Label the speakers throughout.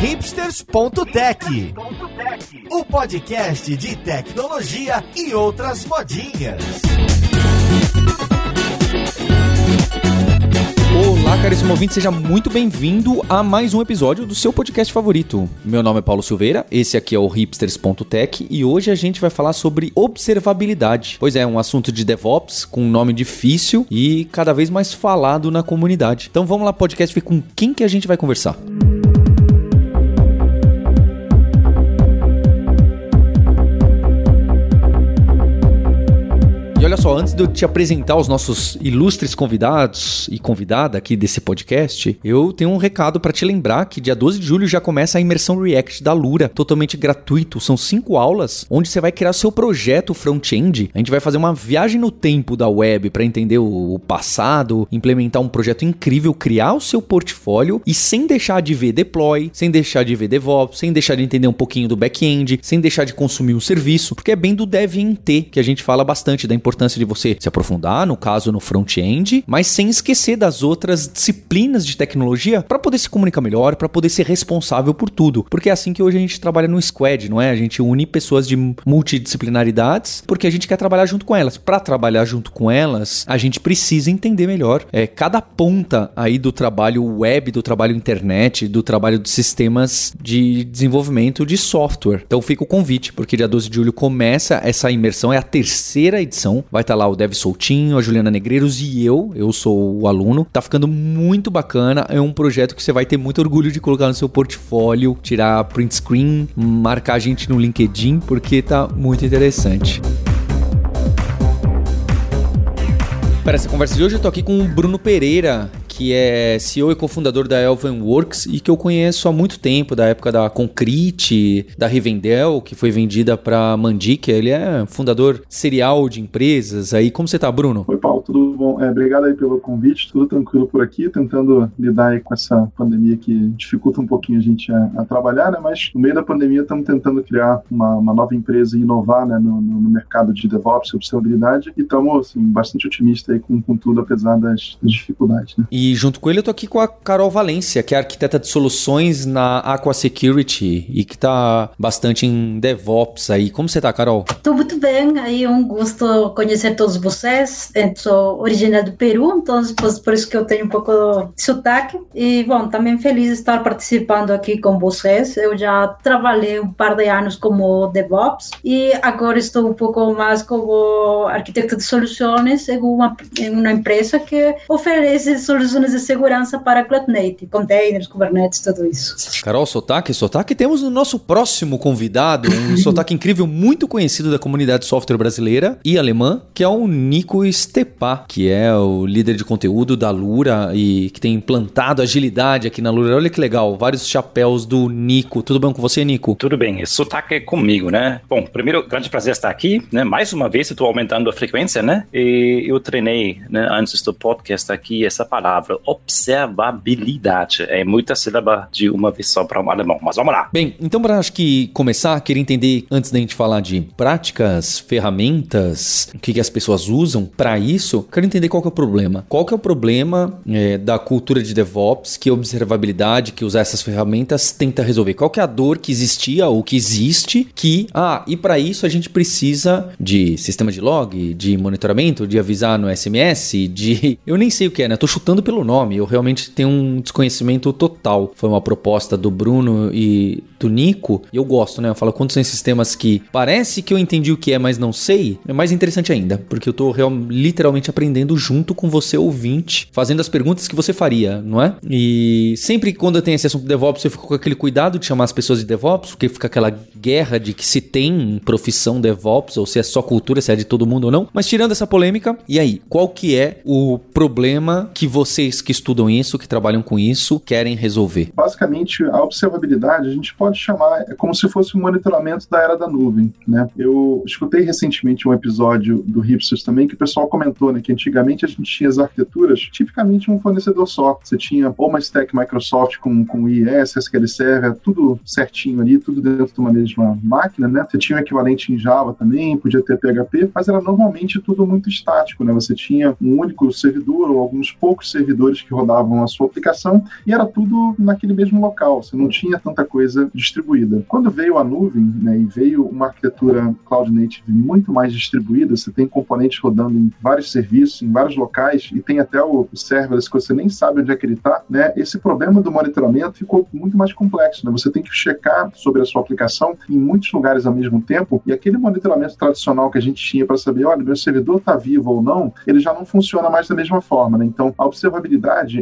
Speaker 1: hipsters.tech, o podcast de tecnologia e outras modinhas.
Speaker 2: Olá, caríssimo ouvinte, seja muito bem-vindo a mais um episódio do seu podcast favorito. Meu nome é Paulo Silveira, esse aqui é o hipsters.tech e hoje a gente vai falar sobre observabilidade. Pois é, um assunto de DevOps com um nome difícil e cada vez mais falado na comunidade. Então vamos lá, podcast, com quem que a gente vai conversar. Música olha só, antes de eu te apresentar os nossos ilustres convidados e convidada aqui desse podcast, eu tenho um recado para te lembrar que dia 12 de julho já começa a imersão React da Lura, totalmente gratuito. São cinco aulas onde você vai criar seu projeto front-end. A gente vai fazer uma viagem no tempo da web para entender o passado, implementar um projeto incrível, criar o seu portfólio e sem deixar de ver deploy, sem deixar de ver DevOps, sem deixar de entender um pouquinho do back-end, sem deixar de consumir o serviço, porque é bem do dev em T que a gente fala bastante da importância importância de você se aprofundar, no caso no front-end, mas sem esquecer das outras disciplinas de tecnologia para poder se comunicar melhor, para poder ser responsável por tudo. Porque é assim que hoje a gente trabalha no Squad, não é? A gente une pessoas de multidisciplinaridades porque a gente quer trabalhar junto com elas. Para trabalhar junto com elas, a gente precisa entender melhor é, cada ponta aí do trabalho web, do trabalho internet, do trabalho de sistemas de desenvolvimento de software. Então fica o convite, porque dia 12 de julho começa essa imersão, é a terceira edição. Vai estar tá lá o Dev Soltinho, a Juliana Negreiros e eu. Eu sou o aluno. Tá ficando muito bacana. É um projeto que você vai ter muito orgulho de colocar no seu portfólio, tirar print screen, marcar a gente no LinkedIn, porque tá muito interessante. Para essa conversa de hoje, eu tô aqui com o Bruno Pereira, que é CEO e cofundador da Elven Works e que eu conheço há muito tempo, da época da Concrete, da Rivendell, que foi vendida para Mandic. Ele é fundador serial de empresas. Aí, como você tá, Bruno?
Speaker 3: Oi, Paulo, tudo bom? É, obrigado aí pelo convite, tudo tranquilo por aqui, tentando lidar aí com essa pandemia que dificulta um pouquinho a gente a, a trabalhar, né? Mas no meio da pandemia estamos tentando criar uma, uma, nova empresa e inovar né, no, no, mercado de DevOps e observabilidade e estamos assim, bastante otimistas aí com, com tudo, apesar das, das dificuldades. Né?
Speaker 2: E junto com ele eu tô aqui com a Carol Valência, que é arquiteta de soluções na Aqua Security e que tá bastante em DevOps aí. Como você tá, Carol?
Speaker 4: Tô muito bem, aí é um gosto conhecer todos vocês. Eu sou original do Peru, então por isso que eu tenho um pouco de sotaque. E, bom, também feliz de estar participando aqui com vocês. Eu já trabalhei um par de anos como DevOps e agora estou um pouco mais como arquiteta de soluções em uma, em uma empresa que oferece soluções soluções de segurança para Cloud Native, containers, Kubernetes, tudo isso.
Speaker 2: Carol, sotaque, sotaque. Temos o nosso próximo convidado, um sotaque incrível, muito conhecido da comunidade software brasileira e alemã, que é o Nico Stepá, que é o líder de conteúdo da Lura e que tem implantado agilidade aqui na Lura. Olha que legal, vários chapéus do Nico. Tudo bem com você, Nico?
Speaker 5: Tudo bem, esse sotaque é comigo, né? Bom, primeiro, grande prazer estar aqui, né? Mais uma vez, estou aumentando a frequência, né? E eu treinei, né, antes do podcast aqui, essa palavra palavra observabilidade. É muita sílaba de uma vez só para um alemão, mas vamos lá.
Speaker 2: Bem, então para acho que começar, queria entender, antes da gente falar de práticas, ferramentas, o que, que as pessoas usam para isso, quero entender qual que é o problema. Qual que é o problema é, da cultura de DevOps que observabilidade, que usar essas ferramentas tenta resolver? Qual que é a dor que existia ou que existe que, ah, e para isso a gente precisa de sistema de log, de monitoramento, de avisar no SMS, de... Eu nem sei o que é, né? Tô chutando pelo nome, eu realmente tenho um desconhecimento total. Foi uma proposta do Bruno e do Nico, e eu gosto, né? Eu falo, quando são sistemas que parece que eu entendi o que é, mas não sei, é mais interessante ainda, porque eu tô real, literalmente aprendendo junto com você, ouvinte, fazendo as perguntas que você faria, não é? E sempre quando eu tenho esse assunto de DevOps, eu fico com aquele cuidado de chamar as pessoas de DevOps, porque fica aquela guerra de que se tem profissão DevOps, ou se é só cultura, se é de todo mundo ou não. Mas tirando essa polêmica, e aí, qual que é o problema que vocês que estudam isso, que trabalham com isso, querem resolver?
Speaker 3: Basicamente, a observabilidade a gente pode chamar, é como se fosse um monitoramento da era da nuvem, né? Eu escutei recentemente um episódio do Hipsters também que o pessoal comentou né, que antigamente a gente tinha as arquiteturas tipicamente um fornecedor só. Você tinha uma stack Microsoft com, com IIS, SQL Server, tudo certinho ali, tudo dentro de uma mesma máquina, né? Você tinha o equivalente em Java também, podia ter PHP, mas era normalmente tudo muito estático, né? Você tinha um único servidor ou alguns poucos servidores que rodavam a sua aplicação e era tudo naquele mesmo local. Você não tinha tanta coisa distribuída. Quando veio a nuvem, né, e veio uma arquitetura cloud native muito mais distribuída, você tem componentes rodando em vários serviços, em vários locais e tem até o serverless que você nem sabe onde é que ele está, né? Esse problema do monitoramento ficou muito mais complexo, né? Você tem que checar sobre a sua aplicação em muitos lugares ao mesmo tempo e aquele monitoramento tradicional que a gente tinha para saber, olha, meu servidor está vivo ou não, ele já não funciona mais da mesma forma, né? Então, a observabilidade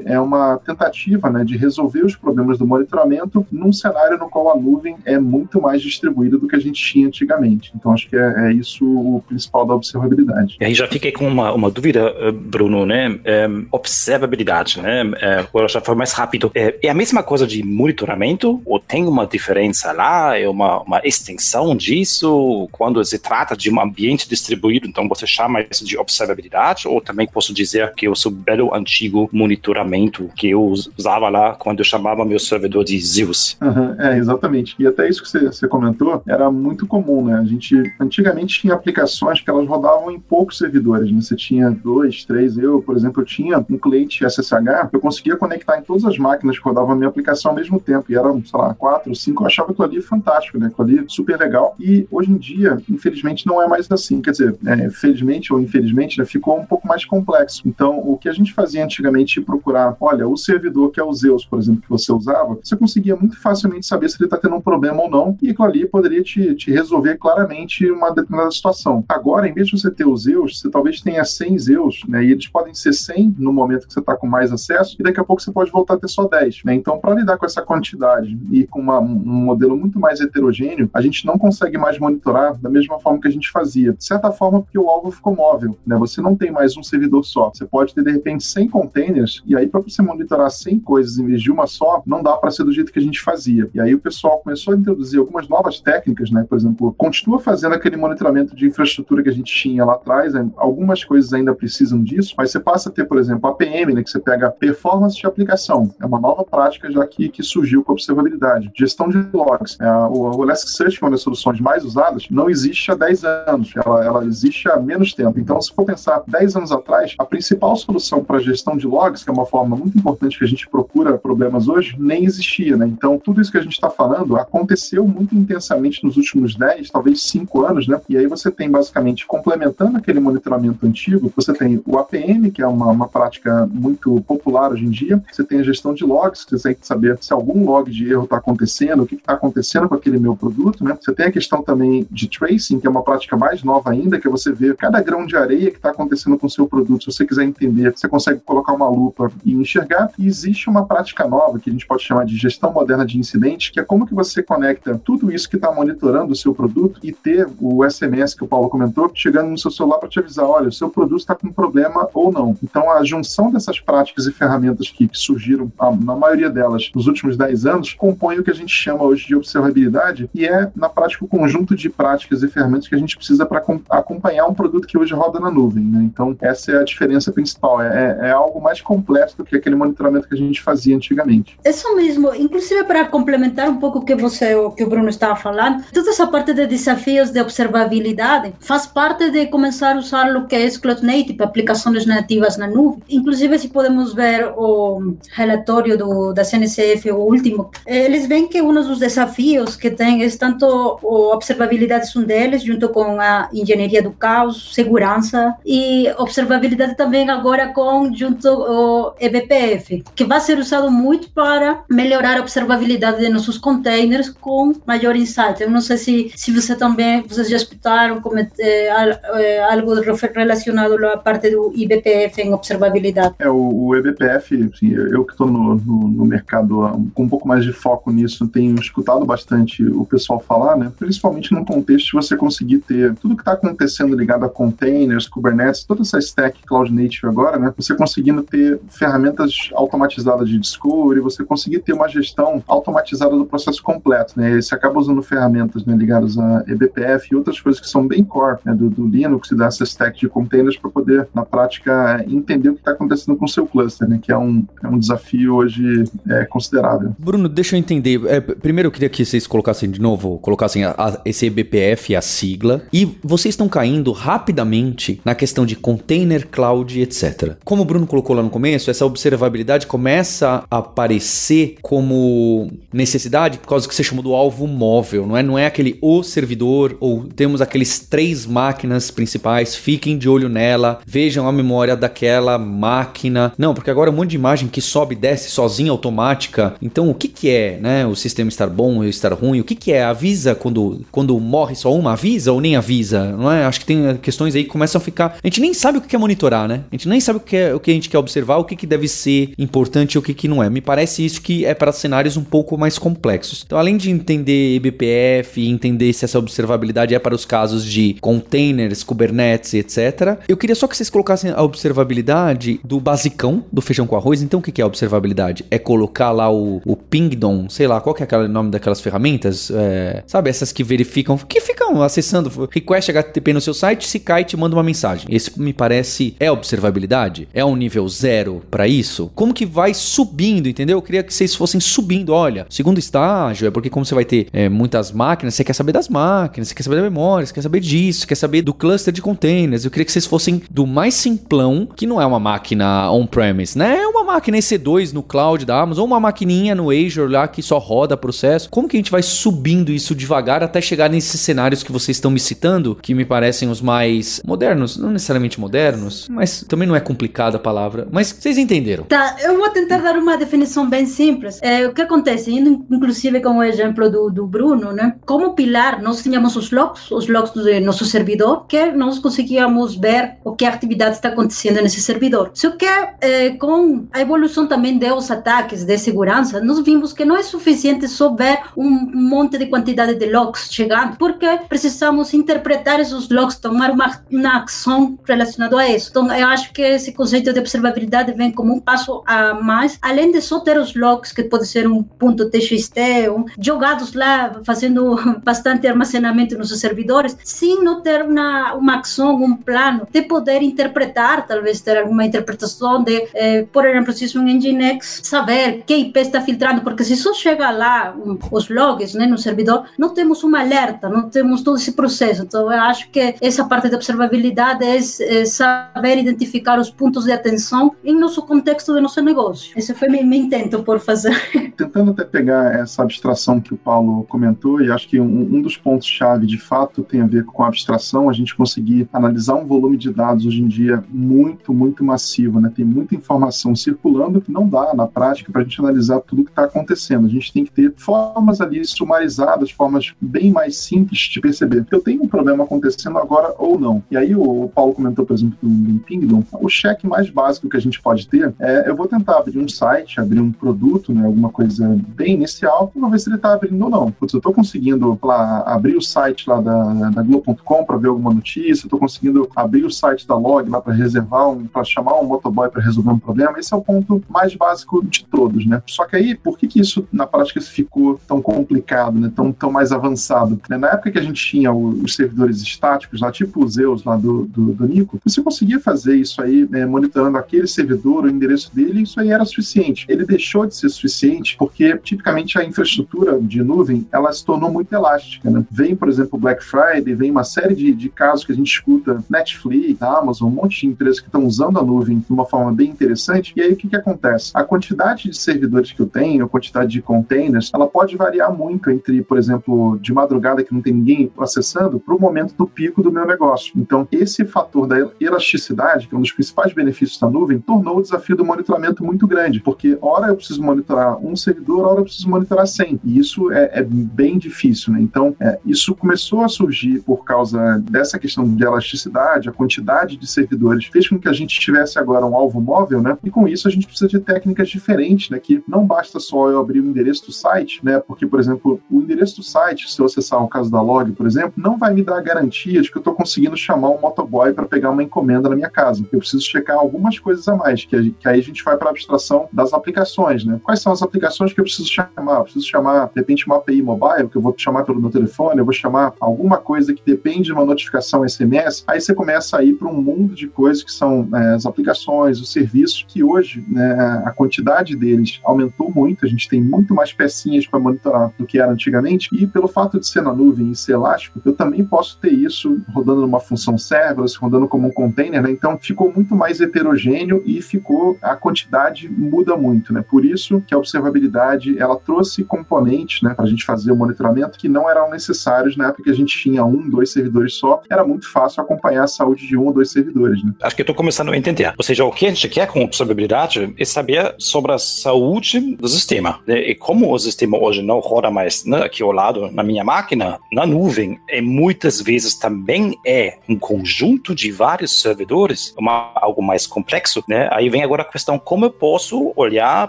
Speaker 3: é uma tentativa, né, de resolver os problemas do monitoramento num cenário no qual a nuvem é muito mais distribuída do que a gente tinha antigamente. Então, acho que é, é isso o principal da observabilidade.
Speaker 5: E aí já fiquei com uma, uma dúvida, eh, Bruno, né? É, observabilidade, né? É, agora já foi mais rápido. É, a mesma coisa de monitoramento ou tem uma diferença lá? É uma, uma extensão disso? Quando se trata de um ambiente distribuído, então você chama isso de observabilidade? Ou também posso dizer que eu sou belo antigo monitoramento que eu usava lá quando eu chamava meu servidor de Zeus?
Speaker 3: Uhum, é, exatamente. E até isso que você, comentou era muito comum, né? A gente antigamente tinha aplicações que elas rodavam em poucos servidores, né? Você tinha dois, três. Eu, por exemplo, eu tinha um cliente SSH, eu conseguia conectar em todas as máquinas que rodavam a minha aplicação ao mesmo tempo. E eram, sei lá, quatro, cinco. Eu achava aquilo ali fantástico, né? Aquilo ali super legal. E hoje em dia, infelizmente, não é mais assim. Quer dizer, é, felizmente ou infelizmente, né, ficou um pouco mais complexo. Então, o que a gente fazia antigamente, procurar, olha, o servidor que é o Zeus, por exemplo, que você usava, você conseguia muito facilmente saber se ele está tendo um problema ou não. E aquilo ali poderia te, te resolver claramente uma determinada situação. Agora, em vez de você ter os Zeus, você talvez tenha 100 Zeus, né? E eles podem ser 100 no momento que você está com mais acesso, e daqui a pouco você pode voltar a ter só 10, né? Então, para lidar com essa quantidade e com uma, um modelo muito mais heterogêneo, a gente não consegue mais monitorar da mesma forma que a gente fazia. De certa forma, porque o alvo ficou móvel, né? Você não tem mais um servidor só. Você pode ter, de repente, 100 containers, e aí, para você monitorar 100 coisas em vez de uma só, não dá para ser do jeito que a gente fazia. E aí o pessoal começou a introduzir algumas novas técnicas, né? Por exemplo, continua fazendo aquele monitoramento de infraestrutura que a gente tinha lá atrás, né? algumas coisas ainda precisam disso, mas você passa a ter, por exemplo, a PM, né? Que você pega performance de aplicação. É uma nova prática já que, que surgiu com a observabilidade. Gestão de logs. É, o, o Elasticsearch, que é uma das soluções mais usadas, não existe há 10 anos. Ela, ela existe há menos tempo. Então, se for pensar 10 anos atrás, a principal solução para gestão de logs, que é uma forma muito importante que a gente procura problemas hoje, nem existia, né? Então, tudo isso que a gente está falando aconteceu muito intensamente nos últimos 10, talvez 5 anos, né? E aí você tem basicamente complementando aquele monitoramento antigo, você tem o APM, que é uma, uma prática muito popular hoje em dia, você tem a gestão de logs, que você tem que saber se algum log de erro está acontecendo, o que está acontecendo com aquele meu produto, né? Você tem a questão também de tracing, que é uma prática mais nova ainda, que é você ver cada grão de areia que está acontecendo com o seu produto. Se você quiser entender, você consegue colocar uma lupa e enxergar. E existe uma prática nova que a gente pode chamar de gestão moderna de incidentes, que é como que você conecta tudo isso que está monitorando o seu produto e ter o SMS que o Paulo comentou, chegando no seu celular para te avisar, olha, o seu produto está com problema ou não. Então, a junção dessas práticas e ferramentas que, que surgiram, a, na maioria delas, nos últimos 10 anos, compõe o que a gente chama hoje de observabilidade e é, na prática, o conjunto de práticas e ferramentas que a gente precisa para acompanhar um produto que hoje roda na nuvem. Né? Então, essa é a diferença principal. É, é, é algo mais complexo do que aquele monitoramento que a gente fazia antigamente.
Speaker 4: Isso mesmo. Inclusive, para complementar um pouco o que você, o que o Bruno estava falando, toda essa parte de desafios de observabilidade faz parte de começar a usar o que é Cloud Native, aplicações nativas na nuvem. Inclusive, se podemos ver o relatório do, da CNCF, o último, eles veem que um dos desafios que tem é tanto a observabilidade um deles, junto com a engenharia do caos, segurança e observabilidade também agora com junto o EBPF, que vai ser usado muito para melhorar a observabilidade de nossos containers com maior insight. Eu não sei se, se você também, vocês já escutaram como, é, é, algo relacionado à parte do IBPF em observabilidade.
Speaker 3: É, o, o EBPF, assim, eu que estou no, no, no, mercado com um pouco mais de foco nisso, tenho escutado bastante o pessoal falar, né? principalmente no contexto de você conseguir ter tudo que está acontecendo ligado a containers, Kubernetes, toda essa stack Cloud Native agora, né? você conseguindo ter ferramentas automatizadas de discovery, você conseguir ter uma gestão automatizada do processo completo. Né? Você acaba usando ferramentas né, ligadas a eBPF e outras coisas que são bem core né, do, do Linux e dessa stack de containers para poder, na prática, entender o que está acontecendo com o seu cluster, né? Que é um, é um desafio hoje é, considerável.
Speaker 2: Bruno, deixa eu entender. É, primeiro eu queria que vocês colocassem de novo, colocassem a, a, esse EBPF, a sigla, e vocês estão caindo rapidamente na questão de container, cloud, etc. Como o Bruno colocou lá no começo, essa observabilidade começa a aparecer como necessidade por causa que você chamou do alvo móvel, não é? Não é aquele o servidor ou temos aqueles três máquinas principais, fiquem de olho nela, vejam a memória daquela máquina. Não, porque agora um monte de imagem que sobe e desce sozinha automática. Então, o que que é, né? O sistema estar bom ou estar ruim? O que que é? Avisa quando quando morre só uma, avisa ou nem avisa, não é? Acho que tem questões aí que começam a ficar. A gente nem sabe o que é monitorar, né? A gente nem sabe o que, é, o que a gente quer observar, o que, que deve ser importante e o que, que não é. Me parece isso que é para cenários um pouco mais complexos. Então, além de entender eBPF e entender se essa observabilidade é para os casos de containers, Kubernetes, etc., eu queria só que vocês colocassem a observabilidade do basicão do feijão com arroz. Então, o que é observabilidade? É colocar lá o, o pingdom, sei lá, qual que é aquele nome daquelas ferramentas? É, sabe, essas que verificam, que ficam acessando request HTTP no seu site, se cai, te manda uma mensagem. Esse me parece é observabilidade? É um nível zero para isso? Como que vai subindo, entendeu? Eu queria que vocês fossem subindo. Olha, segundo estágio é porque como você vai ter é, muitas máquinas, você quer saber das máquinas, você quer saber da memória, você quer saber disso, você quer saber do cluster de containers. Eu queria que vocês fossem do mais simplão, que não é uma máquina on-premise, né? É uma máquina EC2 no cloud da Amazon, ou uma maquininha no Azure lá que só roda processo. Como que a gente vai subindo isso devagar até chegar nesses cenários que vocês estão me citando, que me parecem os mais modernos, não necessariamente modernos, mas também não é complicada a palavra, mas vocês entenderam.
Speaker 4: Tá, eu vou tentar dar uma definição bem simples. É, o que acontece, indo inclusive com o exemplo do, do Bruno, né? Como pilar, nós tínhamos os logs, os logs do nosso servidor, que nós conseguíamos ver o que a atividade está acontecendo nesse servidor. Só que é, com a evolução também dos ataques de segurança, nós vimos que não é suficiente só ver um monte de quantidade de logs chegando, porque precisamos interpretar esses logs, tomar uma, uma ação relacionada a isso. Então, eu acho que esse conceito de observabilidade vem como um passo a mais, além de só ter os logs, que pode ser um ponto .txt, um, jogados lá, fazendo bastante armazenamento nos servidores, sem não ter uma, uma ação, um plano de poder interpretar, talvez ter alguma interpretação de, eh, por exemplo, se é um Nginx, saber que IP está filtrando, porque se só chega lá um, os logs né, no servidor, não temos uma alerta, não temos todo esse processo. Então, eu acho que essa parte de observabilidade é, é saber identificar os pontos de atenção em nosso contexto do nosso negócio. Esse foi meu, meu intento por fazer.
Speaker 3: Tentando até pegar essa abstração que o Paulo comentou, e acho que um, um dos pontos-chave de fato tem a ver com a abstração, a gente conseguir analisar um volume de dados hoje em dia muito, muito massivo, né? Tem muita informação circulando que não dá na prática para a gente analisar tudo que está acontecendo. A gente tem que ter formas ali sumarizadas, formas bem mais simples de perceber. Eu tenho um problema acontecendo agora ou não. E aí o Paulo comentou, por exemplo, do, Pingdom. O cheque mais básico que a gente pode ter é eu vou tentar abrir um site, abrir um produto, né? Alguma coisa bem inicial, para ver se ele está abrindo ou não. Putz, eu estou conseguindo lá, abrir o site lá da, da Globo.com para ver alguma notícia, estou conseguindo abrir o site da Log lá para reservar um, para chamar um motoboy para resolver um problema. Esse é o ponto mais básico de todos, né? Só que aí, por que, que isso na prática ficou tão complicado, né? Tão, tão mais avançado? Né? Na época que a gente tinha os servidores estáticos lá, tipo os Zeus lá do, do, do Nico, você conseguia fazer isso aí, né, monitorando aquele servidor, o endereço dele, isso aí era suficiente. Ele deixou de ser suficiente porque, tipicamente, a infraestrutura de nuvem, ela se tornou muito elástica, né? Vem, por exemplo, Black Friday, vem uma série de, de casos que a gente escuta, Netflix, Amazon, um monte de empresas que estão usando a nuvem de uma forma bem interessante, e aí o que que acontece? A quantidade de servidores que eu tenho, a quantidade de containers, ela pode variar muito entre, por exemplo, de madrugada que não tem ninguém acessando, para o momento do pico do meu negócio. Então, esse fator da elasticidade, que é um dos principais benefícios da nuvem, tornou o desafio do monitoramento muito grande, porque hora eu preciso monitorar um servidor, hora eu preciso monitorar 100. E isso é, é bem difícil, né? Então, é, isso começou a surgir por causa dessa questão de elasticidade, a quantidade de servidores fez com que a gente tivesse agora um alvo móvel, né? E com isso a gente precisa de técnicas diferentes, né? Que não basta só eu abrir o endereço do site, né? Porque, por exemplo, o endereço do site, se eu acessar o caso da log, por exemplo, não vai me dar a garantia de que eu estou conseguindo chamar um motoboy para pegar uma encomenda na minha casa. Eu preciso checar algumas coisas a mais, que, que aí a gente vai para a abstração das aplicações, né? Quais são as aplicações que eu preciso chamar. Eu preciso chamar, de repente, uma API mobile, que eu vou chamar pelo meu telefone, eu vou chamar alguma coisa que depende de uma notificação SMS. Aí você começa a ir para um mundo de coisas que são é, as aplicações, os serviços, que hoje né, a quantidade deles aumentou muito. A gente tem muito mais pecinhas para monitorar do que era antigamente. E pelo fato de ser na nuvem e ser elástico, eu também posso ter isso rodando numa função serverless, rodando como um container, né? Então ficou muito mais heterogêneo e ficou a quantidade muda muito, né? Por isso que a observabilidade ela trouxe componentes, né, para a gente fazer o monitoramento que não eram necessários na época que a gente tinha um, dois servidores só. Era muito fácil acompanhar a saúde de um ou dois servidores, né?
Speaker 5: Acho que estou começando a entender. Ou seja, o que a gente quer com observabilidade é saber sobre a saúde do sistema. Né? E como o sistema hoje não roda mais né, aqui ao lado na minha máquina, na nuvem, e muitas vezes também é um conjunto de vários servidores, uma, algo mais complexo, né? Aí vem agora a questão como eu posso olhar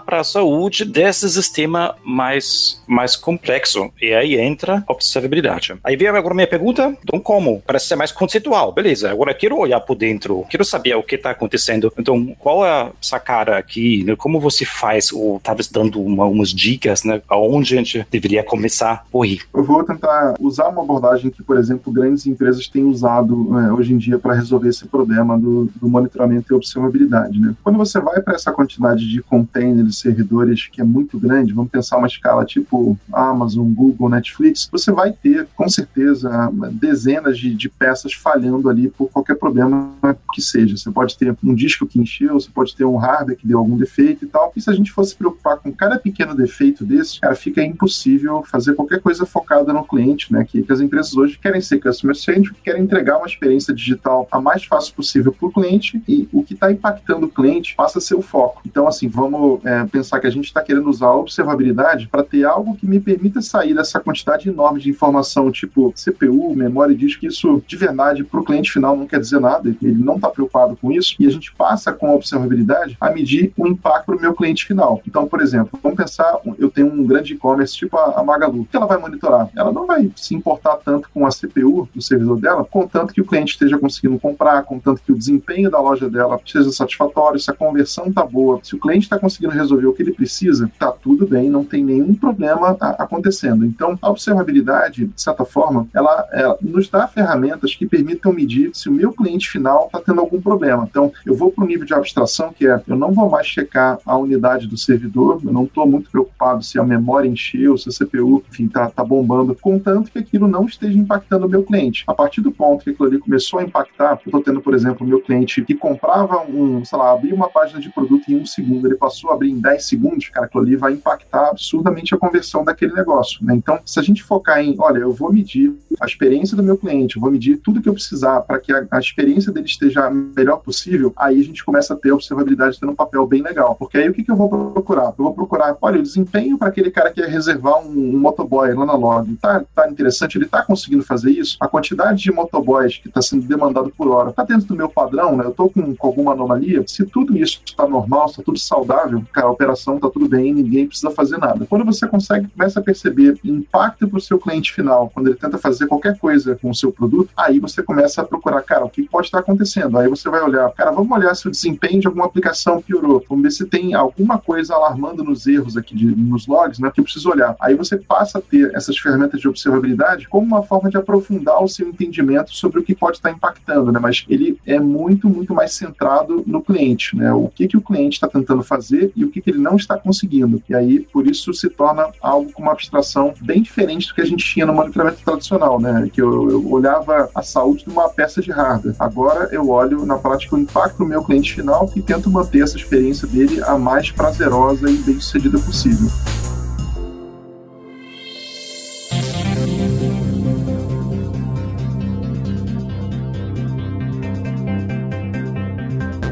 Speaker 5: para a saúde desse sistema mais, mais complexo. E aí entra observabilidade. Aí vem agora a minha pergunta, então como? Parece ser mais conceitual. Beleza, agora eu quero olhar por dentro, quero saber o que está acontecendo. Então, qual é a sacada aqui? Né? Como você faz, ou talvez dando uma, umas dicas, né? Aonde a gente deveria começar por aí?
Speaker 3: Eu vou tentar usar uma abordagem que, por exemplo, grandes empresas têm usado né, hoje em dia para resolver esse problema do, do monitoramento e observabilidade. Né? Quando você vai para essa quantidade de containers, servidores que é muito grande, vamos pensar uma escala tipo Amazon, Google, Netflix, você vai ter, com certeza, dezenas de, de peças falhando ali por qualquer problema que seja. Você pode ter um disco que encheu, você pode ter um hardware que deu algum defeito e tal. E se a gente fosse preocupar com cada pequeno defeito desse, cara, fica impossível fazer qualquer coisa focada no cliente, né? Que, que as empresas hoje querem ser customer centric, querem entregar uma experiência digital a mais fácil possível para o cliente e o que está impactando o cliente passa a ser o foco. Então, assim, vamos é, pensar que a gente está querendo usar a observabilidade para ter algo que me permita sair dessa quantidade enorme de informação, tipo CPU, memória e disco. Isso, de verdade, para o cliente final não quer dizer nada, ele não está preocupado com isso. E a gente passa com a observabilidade a medir o impacto para o meu cliente final. Então, por exemplo, vamos pensar, eu tenho um grande e-commerce tipo a, a Magalu. Que ela vai monitorar? Ela não vai se importar tanto com a CPU do servidor dela, contanto que o cliente esteja conseguindo comprar, contanto que o desempenho da loja dela seja satisfatório, se a conversão está boa, se o cliente está conseguindo resolver o que ele precisa, está tudo bem, não tem nenhum problema acontecendo. Então, a observabilidade, de certa forma, ela, ela nos dá ferramentas que permitam medir se o meu cliente final está tendo algum problema. Então, eu vou para o nível de abstração que é, eu não vou mais checar a unidade do servidor, eu não estou muito preocupado se a memória encheu, se a CPU, enfim, está tá bombando, contanto que aquilo não esteja impactando o meu cliente. A partir do ponto que aquilo ali começou a impactar, eu estou tendo, por exemplo, o meu cliente que comprava um, sei lá, abria uma página de produto em um segundo, ele passou a abrir em 10 segundos, cara, aquilo ali vai impactar absurdamente a conversão daquele negócio. Né? Então, se a gente focar em, olha, eu vou medir a experiência do meu cliente, eu vou medir tudo que eu precisar para que a, a, experiência dele esteja a melhor possível, aí a gente começa a ter a observabilidade tendo um papel bem legal. Porque aí o que, que eu vou procurar? Eu vou procurar, olha, o desempenho para aquele cara que quer reservar um, um motoboy lá na log, tá, tá interessante, ele tá conseguindo fazer isso? A quantidade de motoboys que está sendo demandado por hora está dentro do meu padrão, né? Eu estou com, com, alguma anomalia. Se tudo isso está normal, está tudo saudável, cara, a operação está tudo bem, ninguém precisa fazer nada. Quando você consegue, começa a perceber impacto para o seu cliente final, quando ele tenta fazer qualquer coisa com o seu produto, aí você começa a procurar, cara, o que pode estar acontecendo? Aí você vai olhar, cara, vamos olhar se o desempenho de alguma aplicação piorou. Vamos ver se tem alguma coisa alarmando nos erros aqui, de, nos logs, né? Que eu preciso olhar. Aí você passa a ter essas ferramentas de observabilidade como uma forma de aprofundar o seu entendimento sobre o que pode estar impactando, né? Mas ele é muito, muito mais centrado no cliente, né? O que, que o cliente está tentando fazer e o que, que ele não está conseguindo. E aí, por isso, se torna algo com uma abstração bem diferente do que a gente tinha no monitoramento tradicional, né? Que eu, eu olhava a saúde de uma peça de hardware. Agora eu olho na prática o impacto no meu cliente final e tento manter essa experiência dele a mais prazerosa e bem sucedida possível.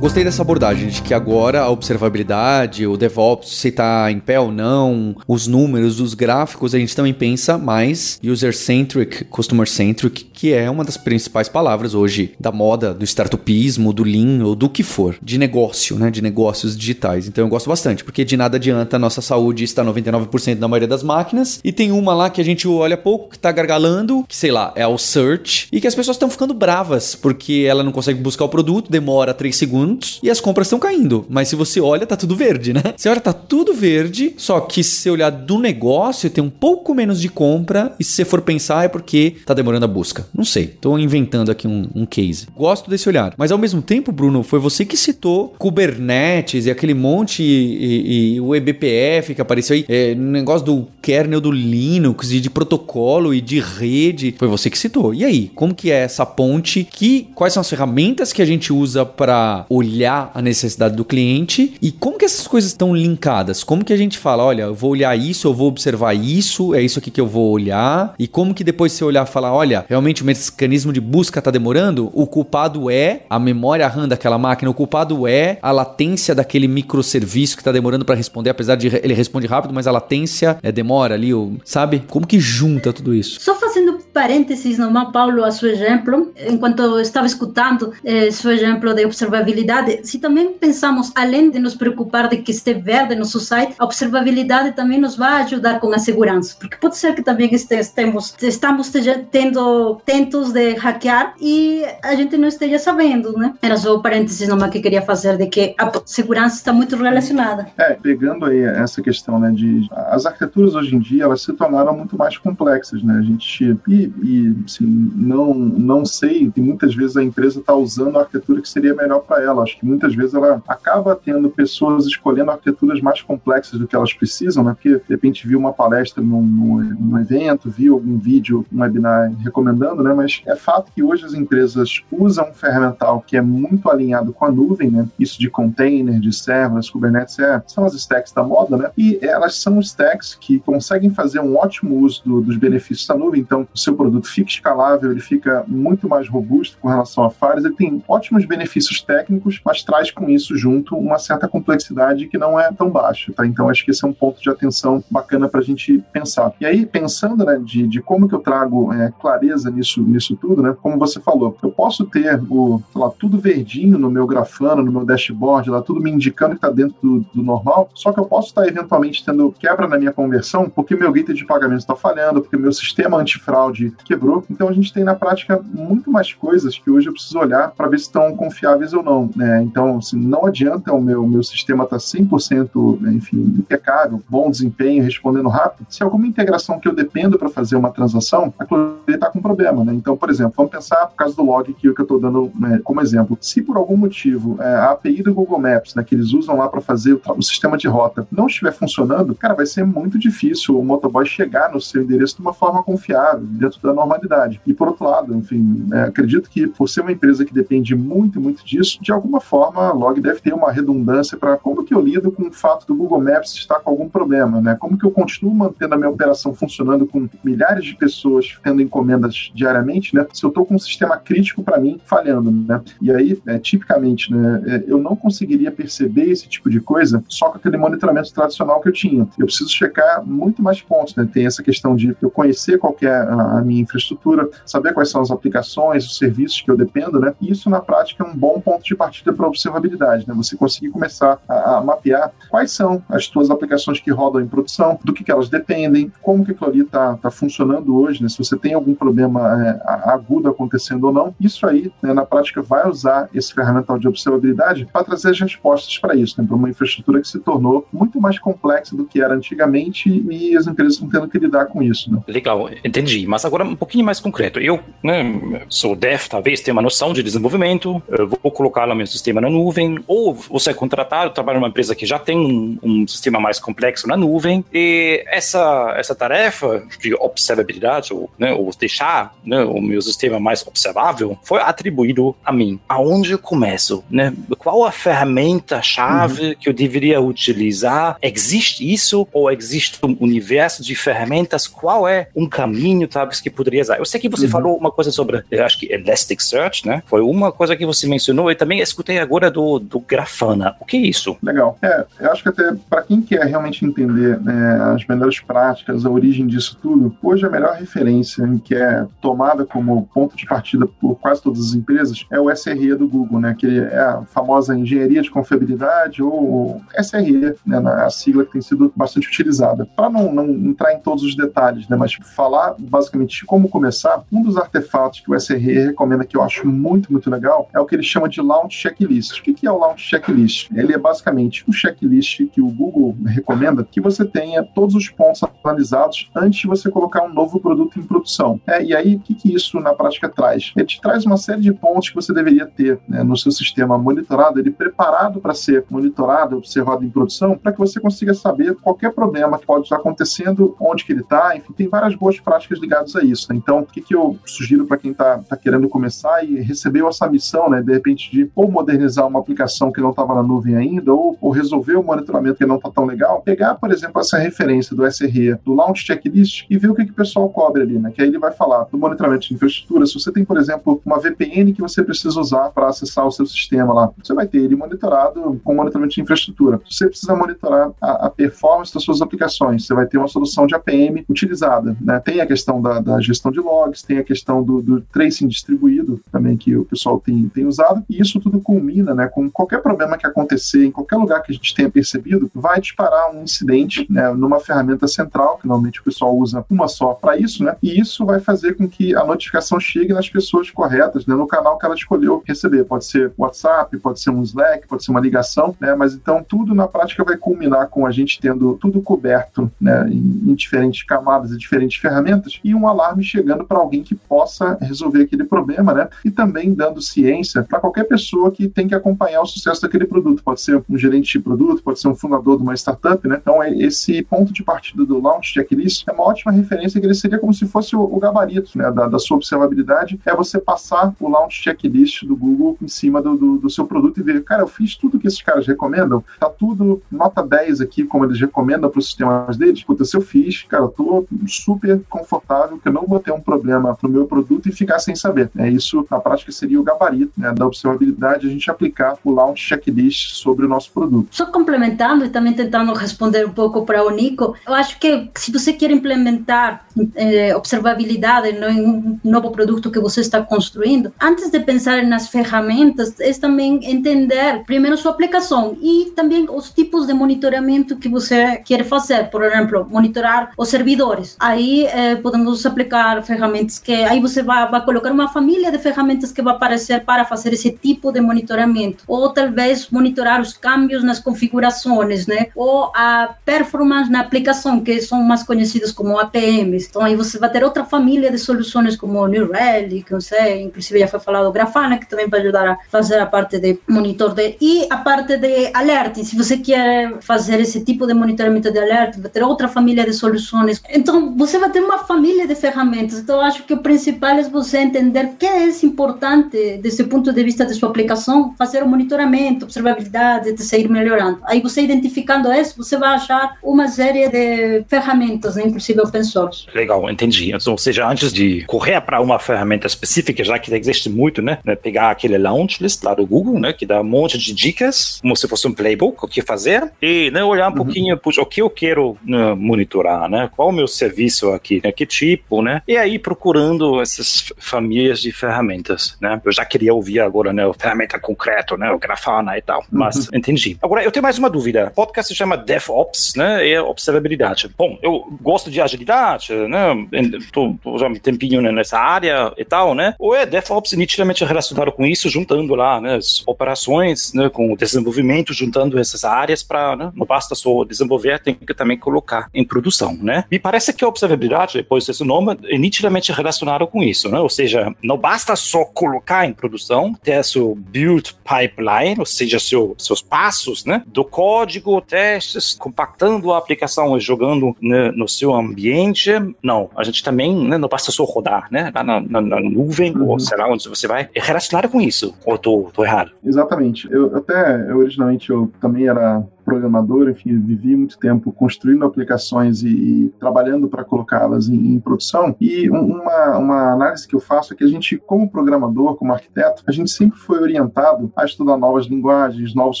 Speaker 2: Gostei dessa abordagem de que agora a observabilidade, o DevOps, se está em pé ou não, os números, os gráficos, a gente também pensa mais user-centric, customer-centric, que é uma das principais palavras hoje da moda, do startupismo, do lean ou do que for, de negócio, né, de negócios digitais. Então eu gosto bastante, porque de nada adianta a nossa saúde estar 99% na maioria das máquinas e tem uma lá que a gente olha pouco, que está gargalando, que sei lá, é o search, e que as pessoas estão ficando bravas porque ela não consegue buscar o produto, demora 3 segundos e as compras estão caindo. Mas se você olha, tá tudo verde, né? Você olha, tá tudo verde, só que se você olhar do negócio, tem um pouco menos de compra e se você for pensar é porque tá demorando a busca. Não sei, tô inventando aqui um, um case. Gosto desse olhar. Mas ao mesmo tempo, Bruno, foi você que citou Kubernetes e aquele monte e, e o eBPF que apareceu aí, é, negócio do kernel do Linux e de protocolo e de rede. Foi você que citou. E aí, como que é essa ponte? Que quais são as ferramentas que a gente usa para olhar a necessidade do cliente e como que essas coisas estão linkadas? Como que a gente fala, olha, eu vou olhar isso, eu vou observar isso, é isso aqui que eu vou olhar e como que depois você olhar e falar, olha, realmente o mecanismo de busca está demorando? O culpado é a memória RAM daquela máquina, o culpado é a latência daquele microserviço que está demorando para responder, apesar de ele responde rápido, mas a latência é demora ali, sabe? Como que junta tudo isso?
Speaker 4: Só fazendo parênteses, não, Paulo, a seu exemplo, enquanto estava escutando eh, seu exemplo de observabilidade, se também pensamos, além de nos preocupar de que esteja verde no nosso site, a observabilidade também nos vai ajudar com a segurança, porque pode ser que também estemos, estamos tendo tentos de hackear e a gente não esteja sabendo, né? Era só o parênteses numa que queria fazer de que a segurança está muito relacionada.
Speaker 3: É, pegando aí essa questão, né, de as arquiteturas hoje em dia, elas se tornaram muito mais complexas, né? A gente e, e assim, não não sei que muitas vezes a empresa está usando a arquitetura que seria melhor para ela. Acho que muitas vezes ela acaba tendo pessoas escolhendo arquiteturas mais complexas do que elas precisam, né? Porque de repente viu uma palestra num, num, evento, viu algum vídeo, um webinar recomendando, né? Mas é fato que hoje as empresas usam um ferramental que é muito alinhado com a nuvem, né? Isso de container, de serverless, Kubernetes é, são as stacks da moda, né? E elas são stacks que conseguem fazer um ótimo uso do, dos benefícios da nuvem. Então, o seu produto fica escalável, ele fica muito mais robusto com relação a falhas, ele tem ótimos benefícios técnicos, mas traz com isso junto uma certa complexidade que não é tão baixa, tá? Então, acho que esse é um ponto de atenção bacana para a gente pensar. E aí, pensando, né, de, de como que eu trago é, clareza nisso, nisso tudo, né? Como você falou, eu posso ter o, lá, tudo verdinho no meu grafano, no meu dashboard, lá, tudo me indicando que está dentro do, do, normal, só que eu posso estar eventualmente tendo quebra na minha conversão porque meu gateway de pagamento está falhando, porque meu sistema antifraude quebrou. Então, a gente tem na prática muito mais coisas que hoje eu preciso olhar para ver se estão confiáveis ou não, né? Então, assim, não adianta o meu, meu sistema estar tá 100%, enfim, impecável, bom desempenho, respondendo rápido, se alguma integração que eu dependo para fazer uma transação, aquilo está com problema, né? Então, por exemplo, vamos pensar no caso do log que, que eu estou dando né, como exemplo. Se por algum motivo é, a API do Google Maps, né, que eles usam lá para fazer o, o, sistema de rota, não estiver funcionando, cara, vai ser muito difícil o motoboy chegar no seu endereço de uma forma confiável, dentro da normalidade. E por outro lado, enfim, é, acredito que por ser uma empresa que depende muito, muito disso, de alguma forma a log deve ter uma redundância para como que eu lido com o fato do Google Maps estar com algum problema, né? Como que eu continuo mantendo a minha operação funcionando com milhares de pessoas tendo encomendas diariamente, né? Se eu estou com um sistema crítico para mim falhando, né? E aí, é, tipicamente, né, é, eu não conseguiria perceber esse tipo de coisa só com aquele monitoramento tradicional que eu tinha. Eu preciso checar muito mais pontos, né? Tem essa questão de eu conhecer qual é a, minha infraestrutura, saber quais são as aplicações, os serviços que eu dependo, né? Isso na prática é um bom ponto de partida para observabilidade, né? Você conseguir começar a, a, mapear quais são as suas aplicações que rodam em produção, do que, que elas dependem, como que aquilo ali está tá funcionando hoje, né? Se você tem algum problema é, agudo acontecendo ou não, isso aí, né, na prática, vai usar esse ferramental de observabilidade para trazer as respostas para isso, né? Para uma infraestrutura que se tornou muito mais complexa do que era antigamente e as empresas estão tendo que lidar com isso, né?
Speaker 5: Legal, entendi. Mas agora um pouquinho mais concreto. Eu né, sou dev, talvez tenha uma noção de desenvolvimento, vou colocar lá meu sistema na nuvem, ou você é contratado, trabalha numa empresa que já tem um, um sistema mais complexo na nuvem, e essa, essa tarefa de observabilidade, ou, né, ou deixar né, o meu sistema mais observável, foi atribuído a mim. Aonde eu começo? Né? Qual a ferramenta-chave uhum. que eu deveria utilizar? Existe isso? Ou existe um universo de ferramentas? Qual é um caminho, talvez, que poderia usar? Eu sei que você uhum. falou uma coisa sobre, eu acho que Elasticsearch, né? Foi uma coisa que você mencionou e também escutei agora do, do Grafana. O que é isso?
Speaker 3: Legal. É, eu acho que até para quem quer realmente entender né, as melhores práticas, a origem disso tudo, hoje a melhor referência que é tomada como ponto de partida por quase todas as empresas, é o SRE do Google, né? Que é a famosa engenharia de confiabilidade ou SRE, né? A sigla que tem sido bastante utilizada. Para não, não entrar em todos os detalhes, né? Mas falar basicamente como começar, um dos artefatos que o SRE recomenda que eu acho muito, muito legal é o que ele chama de Launch Checklist. O que é o Launch Checklist? Ele é basicamente um checklist que o Google recomenda que você tenha todos os pontos analisados antes de você colocar um novo produto em produção. É, e aí, o que, que isso na prática traz? Ele te traz uma série de pontos que você deveria ter né, no seu sistema monitorado, ele preparado para ser monitorado, observado em produção, para que você consiga saber qualquer problema que pode estar acontecendo, onde que ele está, enfim, tem várias boas práticas ligadas a isso. Né? Então, o que, que eu sugiro para quem está tá querendo começar e recebeu essa missão, né, de repente, de ou modernizar uma aplicação que não estava na nuvem ainda, ou, ou resolver o monitoramento que não está tão legal, pegar, por exemplo, essa referência do SRE, do Launch Checklist, e ver o que, que o pessoal cobre ali, né? Que aí ele vai falar do monitoramento de infraestrutura. Se você tem, por exemplo, uma VPN que você precisa usar para acessar o seu sistema lá, você vai ter ele monitorado com monitoramento de infraestrutura. Se você precisa monitorar a, a performance das suas aplicações, você vai ter uma solução de APM utilizada, né? Tem a questão da, da gestão de logs, tem a questão do, do tracing distribuído também que o pessoal tem, tem usado, e isso tudo culmina, né? Com qualquer problema que acontecer em qualquer lugar que a gente tenha percebido, vai disparar um incidente né, numa ferramenta central, que normalmente o pessoal usa uma só para isso, né? E isso vai fazer com que a notificação chegue nas pessoas corretas, né, no canal que ela escolheu receber. Pode ser WhatsApp, pode ser um Slack, pode ser uma ligação, né? Mas então tudo na prática vai culminar com a gente tendo tudo coberto, né, em, em diferentes camadas e diferentes ferramentas e um alarme chegando para alguém que possa resolver aquele problema, né? E também dando ciência para qualquer pessoa que tem que acompanhar o sucesso daquele produto. Pode ser um gerente de produto, pode ser um fundador de uma startup, né? Então, é esse ponto de partida do Launch Checklist é uma ótima referência que ele seria como se fosse o, gabarito né, da, da, sua observabilidade, é você passar o Launch Checklist do Google em cima do, do, do, seu produto e ver, cara, eu fiz tudo que esses caras recomendam, tá tudo nota 10 aqui, como eles recomendam para os sistemas deles, puta, se eu fiz, cara, eu tô super confortável que eu não vou ter um problema no meu produto e ficar sem saber. É Isso, na prática, seria o gabarito né, da observabilidade, a gente aplicar o Launch Checklist sobre o nosso produto.
Speaker 4: Só complementando e também tentando responder um pouco para o Nico, eu acho que se você quer implementar eh, observabilidade em um novo produto que você está construindo, antes de pensar nas ferramentas, é também entender primeiro sua aplicação e também os tipos de monitoramento que você quer fazer. Por exemplo, monitorar os servidores. Aí eh, podemos aplicar ferramentas que aí você vai, vai colocar uma família de ferramentas que vai aparecer para fazer esse tipo de monitoramento. Ou talvez monitorar os câmbios nas configurações, né? Ou a performance na aplicação, que são mais conhecidas como APMs. Então aí você vai ter outra família de soluções como New Relic, não sei, inclusive já foi falado Grafana, que também vai ajudar a fazer a parte de monitor de e a parte de alerting. Se você quer fazer esse tipo de monitoramento de alerta, vai ter outra família de soluções. Então você vai ter uma família de ferramentas. Então acho que o principal é você entender que é importante desse ponto de vista de sua aplicação, fazer o monitoramento, observabilidade, de seguir melhorando. Aí você identificando isso, você vai achar uma série de ferramentas, né, inclusive open source.
Speaker 5: Legal, entendi. Então, ou seja, antes de correr para uma ferramenta específica, já que existe muito, né, né, pegar aquele launch list lá do Google, né, que dá um monte de dicas, como se fosse um playbook, o que fazer, e né, olhar um uhum. pouquinho, puxa, o que eu quero né, monitorar, né, qual o meu serviço aqui, né, que tipo, né, e aí procurando essas famílias de ferramentas, né. Eu já queria ouvir agora, né, ferramenta concreta, né, o Grafana e tal, mas uhum. entendi. Agora, eu tenho mais uma dúvida. O podcast se chama DevOps, né, e é observabilidade. Bom, eu gosto de agilidade, né, tô, tô já um tempinho nessa área e tal, né, ou é DevOps nitidamente relacionado com isso, juntando lá, né, as operações, né, com o desenvolvimento, juntando essas áreas para, né, não basta só desenvolver, tem que também colocar em produção, né. Me parece que a observabilidade, depois desse nome, é nitidamente relacionado com isso, né, ou seja, não basta só colocar em produção, ter seu build pipeline, ou seja, seu, seus passos, né, do código, testes, compactando a aplicação e jogando né, no seu ambiente. Não, a gente também né, não basta só rodar, né, lá na, na, na nuvem, uhum. ou sei lá onde você vai. É relacionado com isso, ou tô, tô errado?
Speaker 3: Exatamente. Eu até, eu, originalmente, eu também era programador, enfim, vivi muito tempo construindo aplicações e, e trabalhando para colocá-las em, em, produção. E uma, uma análise que eu faço é que a gente, como programador, como arquiteto, a gente sempre foi orientado a estudar novas linguagens, novos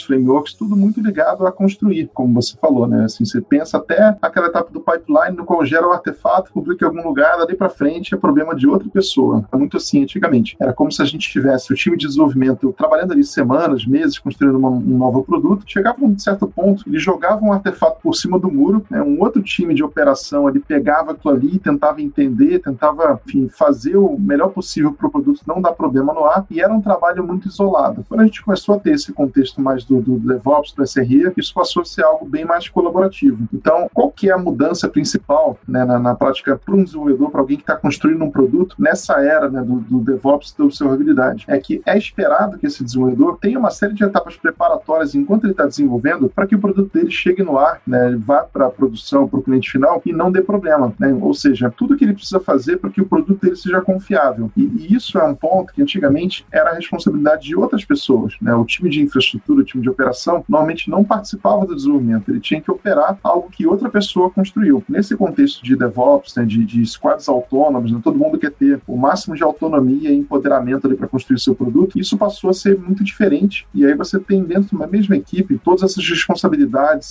Speaker 3: frameworks, tudo muito ligado a construir, como você falou, né? Assim, você pensa até aquela etapa do pipeline no qual gera o artefato, publica em algum lugar, dali para frente é problema de outra pessoa. É muito assim antigamente. Era como se a gente tivesse o time de desenvolvimento trabalhando ali semanas, meses, construindo uma, um novo produto. Chegava a um certo ponto, ele jogava um artefato por cima do muro, né? um outro time de operação ali pegava aquilo ali, tentava entender, tentava enfim, fazer o melhor possível para o produto não dar problema no ar, e era um trabalho muito isolado. Quando a gente começou a ter esse contexto mais do, do DevOps, do SRE, isso passou a ser algo bem mais colaborativo. Então, qual que é a mudança principal né, na, na prática para um desenvolvedor, para alguém que está construindo um produto nessa era né, do, do DevOps da observabilidade? É que é esperado que esse desenvolvedor tenha uma série de etapas preparatórias enquanto ele está desenvolvendo para que o produto dele chegue no ar, né, vá para a produção, para o cliente final e não dê problema. Né? Ou seja, tudo que ele precisa fazer para que o produto dele seja confiável. E, e, isso é um ponto que antigamente era a responsabilidade de outras pessoas. Né? O time de infraestrutura, o time de operação, normalmente não participava do desenvolvimento, ele tinha que operar algo que outra pessoa construiu. Nesse contexto de DevOps, né, de, de squads autônomos, né, todo mundo quer ter o máximo de autonomia e empoderamento para construir seu produto, isso passou a ser muito diferente. E aí você tem dentro de uma mesma equipe todas essas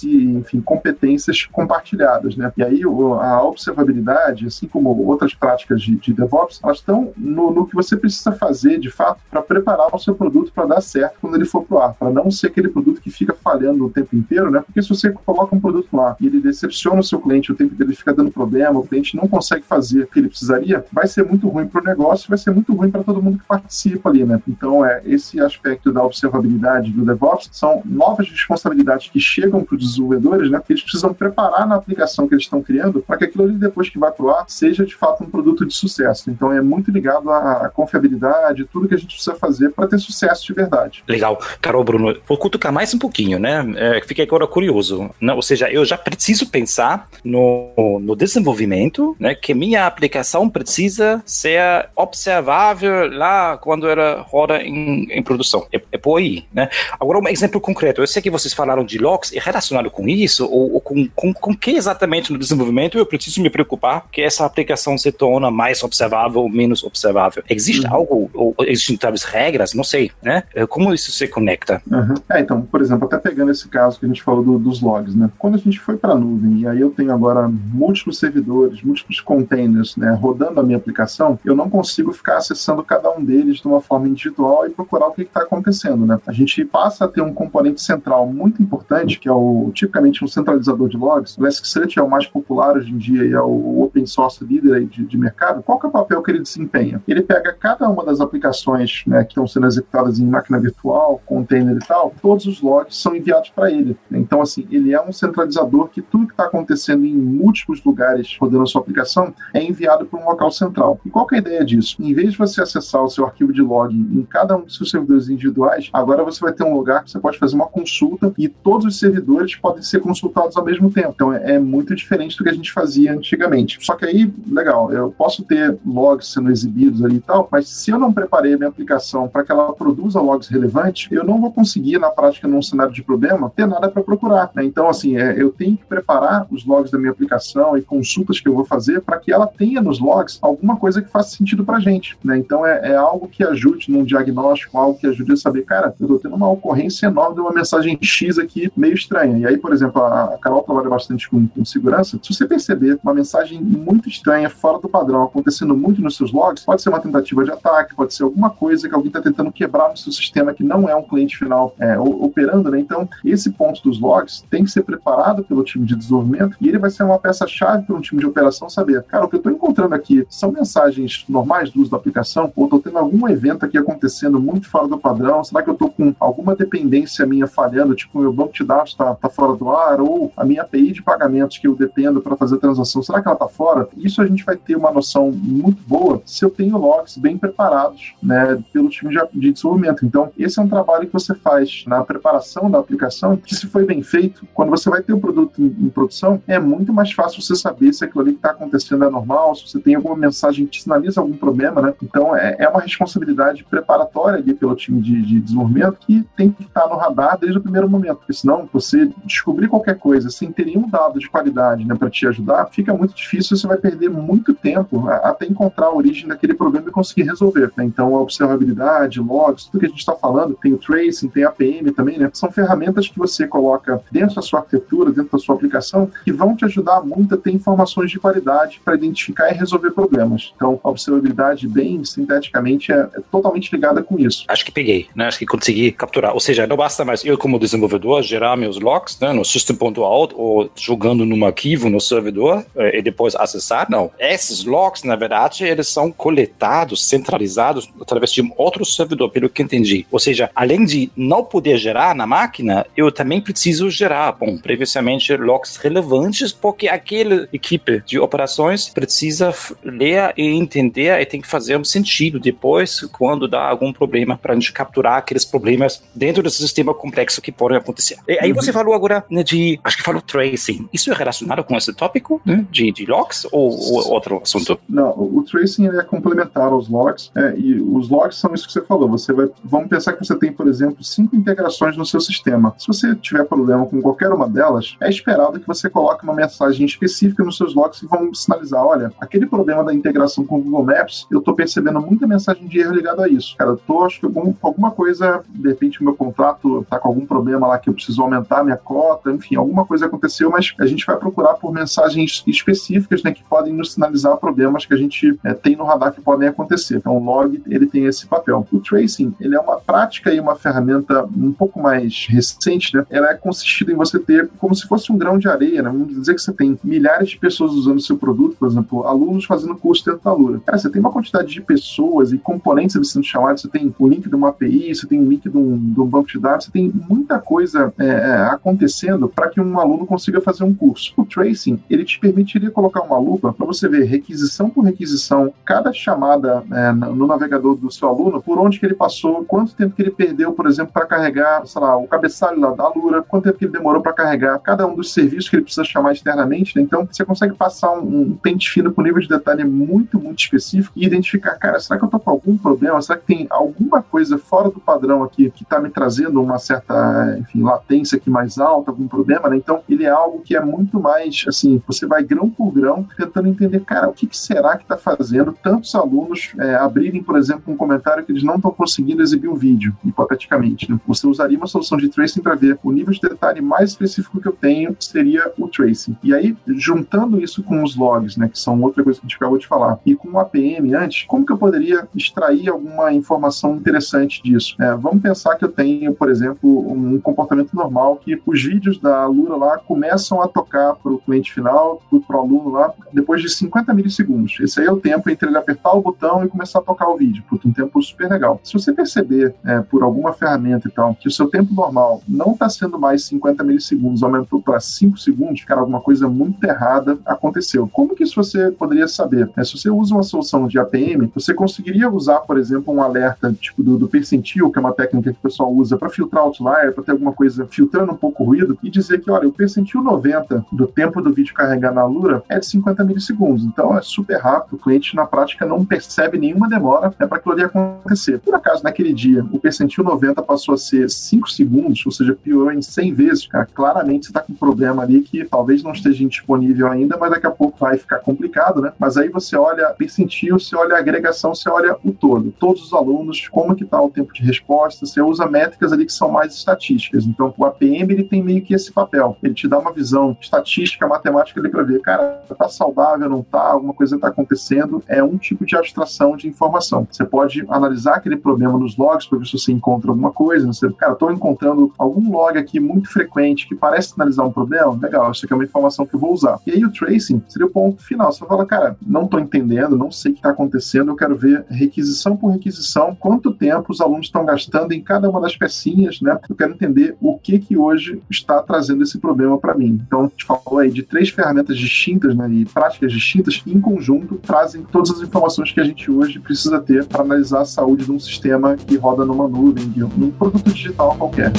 Speaker 3: e, enfim, competências compartilhadas. Né? E aí a observabilidade, assim como outras práticas de, de DevOps, elas estão no, no, que você precisa fazer, de fato, para preparar o seu produto para dar certo quando ele for para o ar, para não ser aquele produto que fica falhando o tempo inteiro, né? Porque se você coloca um produto lá e ele decepciona o seu cliente, o tempo dele fica dando problema, o cliente não consegue fazer o que ele precisaria, vai ser muito ruim para o negócio, vai ser muito ruim para todo mundo que participa ali, né? Então, é esse aspecto da observabilidade do DevOps são novas responsabilidades que chegam para os desenvolvedores, né? Que eles precisam preparar na aplicação que eles estão criando para que aquilo ali depois que vai para o ar seja de fato um produto de sucesso. Então, é muito ligado à confiabilidade, tudo que a gente precisa fazer para ter sucesso de verdade.
Speaker 5: Legal. Carol, Bruno, vou cutucar mais um pouquinho, né? É, fiquei agora curioso. Né? Ou seja, eu já preciso pensar no, no desenvolvimento, né? Que minha aplicação precisa ser observável lá quando ela roda em, em produção. É, aí, né? Agora, um exemplo concreto. Eu sei que vocês falaram de logs, é relacionado com isso? Ou, ou com, com, com que exatamente no desenvolvimento eu preciso me preocupar que essa aplicação se torna mais observável ou menos observável? Existe uhum. algo, ou existem talvez regras, não sei, né? É, como isso se conecta?
Speaker 3: Uhum. É, então, por exemplo, até pegando esse caso que a gente falou do, dos logs, né? Quando a gente foi para a nuvem, e aí eu tenho agora múltiplos servidores, múltiplos containers, né, rodando a minha aplicação, eu não consigo ficar acessando cada um deles de uma forma individual e procurar o que está acontecendo, né? A gente passa a ter um componente central muito importante, que é o tipicamente um centralizador de logs. O Elasticsearch é o mais popular hoje em dia e é o open source líder de, de mercado. Qual é o papel que ele desempenha? Ele pega cada uma das aplicações né, que estão sendo executadas em máquina virtual, container e tal, todos os logs são enviados para ele. Então, assim, ele é um centralizador que tudo que está acontecendo em múltiplos lugares rodando a sua aplicação é enviado para um local central. E qual é a ideia disso? Em vez de você acessar o seu arquivo de log em cada um dos seus servidores individuais, agora você vai ter um lugar que você pode fazer uma consulta e todos os servidores podem ser consultados ao mesmo tempo. Então, é, é muito diferente do que a gente fazia antigamente. Só que aí, legal, eu posso ter logs sendo exibidos ali e tal, mas se eu não preparei a minha aplicação para que ela produza logs relevantes, eu não vou conseguir, na prática, num cenário de problema, ter nada para procurar. Né? Então, assim, é, eu tenho que preparar os logs da minha aplicação e consultas que eu vou fazer para que ela tenha nos logs alguma coisa que faça sentido para a gente. Né? Então, é, é, algo que ajude num diagnóstico, algo que ajude a saber, cara, eu estou tendo uma ocorrência enorme de uma mensagem X aqui meio estranha. E aí, por exemplo, a Carol trabalha bastante com, com segurança. Se você perceber uma mensagem muito estranha, fora do padrão, acontecendo muito nos seus logs, pode ser uma tentativa de ataque, pode ser alguma coisa que alguém está tentando quebrar no seu sistema que não é um cliente final é, operando, né? Então, esse ponto dos logs tem que ser preparado pelo time de desenvolvimento e ele vai ser uma peça-chave para um time de operação saber, cara, o que eu estou encontrando aqui são mensagens normais do uso da aplicação ou estou tendo algum evento aqui acontecendo muito fora do padrão? Será que eu estou com alguma dependência minha falhando, tipo, meu banco de dados está tá fora do ar ou a minha API de pagamentos que eu dependo para fazer transação, será que ela está fora? Isso a gente vai ter uma noção muito boa se eu tenho logs bem preparados, né, pelo time de, de desenvolvimento. Então, esse é um trabalho que você faz na preparação da aplicação, que se foi bem feito, quando você vai ter o um produto em, em, produção, é muito mais fácil você saber se aquilo ali que está acontecendo é normal, se você tem alguma mensagem que sinaliza algum problema, né? Então, é, é uma responsabilidade preparatória ali pelo time de, de desenvolvimento que tem que estar no radar desde o primeiro momento, porque senão senão você descobrir qualquer coisa sem ter nenhum dado de qualidade né, para te ajudar, fica muito difícil, você vai perder muito tempo até encontrar a origem daquele problema e conseguir resolver. Né? Então, a observabilidade, logs, tudo que a gente está falando, tem o tracing, tem a APM também, né? São ferramentas que você coloca dentro da sua arquitetura, dentro da sua aplicação, que vão te ajudar muito a ter informações de qualidade para identificar e resolver problemas. Então, a observabilidade, bem sinteticamente, é, é totalmente ligada com isso.
Speaker 5: Acho que peguei, né? Que consegui capturar. Ou seja, não basta mais eu, como desenvolvedor, gerar meus logs né, no system.out ou jogando num arquivo no servidor eh, e depois acessar. Não. Esses logs, na verdade, eles são coletados, centralizados através de um outro servidor, pelo que entendi. Ou seja, além de não poder gerar na máquina, eu também preciso gerar, bom, previamente logs relevantes, porque aquela equipe de operações precisa ler e entender e tem que fazer um sentido depois quando dá algum problema para a gente capturar aqueles problemas dentro desse sistema complexo que podem acontecer. E aí você falou agora né, de, acho que falou tracing. Isso é relacionado com esse tópico né, de, de logs ou, ou, outro assunto?
Speaker 3: Não, o tracing é complementar aos logs é, e os logs são isso que você falou. Você vai, vamos pensar que você tem, por exemplo, cinco integrações no seu sistema. Se você tiver problema com qualquer uma delas, é esperado que você coloque uma mensagem específica nos seus logs que vão sinalizar, olha, aquele problema da integração com o Google Maps, eu estou percebendo muita mensagem de erro ligada a isso. Cara, eu tô, acho que algum, alguma coisa, de repente o meu contrato está com algum problema lá que eu preciso aumentar minha cota, enfim, alguma coisa aconteceu, mas a gente vai procurar por mensagens específicas, né, que podem nos sinalizar problemas que a gente é, tem no radar que podem acontecer. Então, o log, ele tem esse papel. O tracing, ele é uma prática e uma ferramenta um pouco mais recente, né? Ela é consistida em você ter como se fosse um grão de areia, né? Vamos dizer que você tem milhares de pessoas usando seu produto, por exemplo, alunos fazendo curso dentro da Lura. Cara, você tem uma quantidade de pessoas e componentes sendo chamados, você tem o link de uma API, você tem o link de um, um banco de dados, você tem muita coisa é, é acontecendo para que um aluno consiga fazer um curso. O tracing, ele te permitiria colocar uma lupa para você ver requisição por requisição, cada chamada é, no navegador do seu aluno, por onde que ele passou, quanto tempo que ele perdeu, por exemplo, para carregar, sei lá, o cabeçalho lá da Lura, quanto tempo que ele demorou para carregar cada um dos serviços que ele precisa chamar externamente. Né? Então, você consegue passar um, um pente fino com nível de detalhe muito, muito específico e identificar, cara, será que eu estou com algum problema? Será que tem alguma coisa fora do padrão aqui que está me trazendo uma certa, enfim, latência aqui mais alta, algum problema, né? Então, ele é algo que é muito mais, assim, você vai grão por grão tentando entender, cara, o que, que será que está fazendo tantos alunos é, abrirem, por exemplo, um comentário que eles não estão conseguindo exibir um vídeo, hipoteticamente. Né? Você usaria uma solução de tracing para ver o nível de detalhe mais específico que eu tenho seria o tracing. E aí, juntando isso com os logs, né, que são outra coisa que a gente acabou de falar, e com o APM antes, como que eu poderia extrair alguma informação interessante disso? É, vamos pensar que eu tenho, por exemplo, um comportamento normal que os vídeos da Lura lá começam a tocar para o cliente final, para o aluno lá, depois de 50 milissegundos. Esse aí é o tempo entre ele apertar o botão e começar a tocar o vídeo. Puta, um tempo super legal. Se você perceber é, por alguma ferramenta e tal que o seu tempo normal não está sendo mais 50 milissegundos, aumentou para 5 segundos, cara, alguma coisa muito errada aconteceu. Como que isso você poderia saber? É, se você usa uma solução de APM, você conseguiria usar, por exemplo, um alerta tipo do, do percentil, que é uma técnica que o pessoal usa para filtrar outlier, para ter alguma coisa filtrando um pouco o ruído, e dizer que, olha, o percentil 90 do tempo do vídeo carregar na Lura é de 50 milissegundos. Então é super rápido, o cliente na prática não percebe nenhuma demora né, para aquilo ali acontecer. Por acaso, naquele dia, o percentil 90 passou a ser 5 segundos, ou seja, piorou em 100 vezes, cara, claramente você está com um problema ali que talvez não esteja disponível ainda, mas daqui a pouco vai ficar complicado, né? Mas aí você olha percentil, você olha a agregação, você olha o todo. Todos os alunos, como que está o tempo de resposta, você usa métricas ali que são mais estatísticas. Então, o APM, ele tem meio que esse papel. Ele te dá uma visão estatística, matemática ali para ver, cara, tá saudável, não tá, alguma coisa está acontecendo. É um tipo de abstração de informação. Você pode analisar aquele problema nos logs para ver se você encontra alguma coisa. Você, cara, estou encontrando algum log aqui muito frequente que parece sinalizar um problema. Legal, isso aqui é uma informação que eu vou usar. E aí o tracing seria o ponto final. Você fala, cara, não estou entendendo, não sei o que está acontecendo, eu quero ver requisição por requisição, quanto tempo os alunos estão gastando em cada uma das pecinhas, né? Eu quero entender o que que hoje está trazendo esse problema para mim. Então, a gente falou aí de três ferramentas distintas, né, e práticas distintas que em conjunto trazem todas as informações que a gente hoje precisa ter para analisar a saúde de um sistema que roda numa nuvem, de um produto digital qualquer.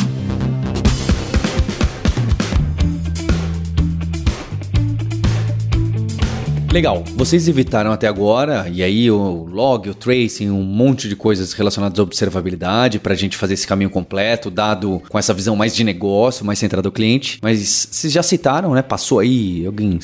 Speaker 2: Legal, vocês evitaram até agora, e aí o log, o tracing, um monte de coisas relacionadas à observabilidade para a gente fazer esse caminho completo, dado com essa visão mais de negócio, mais centrada no cliente. Mas vocês já citaram, né? Passou aí, alguém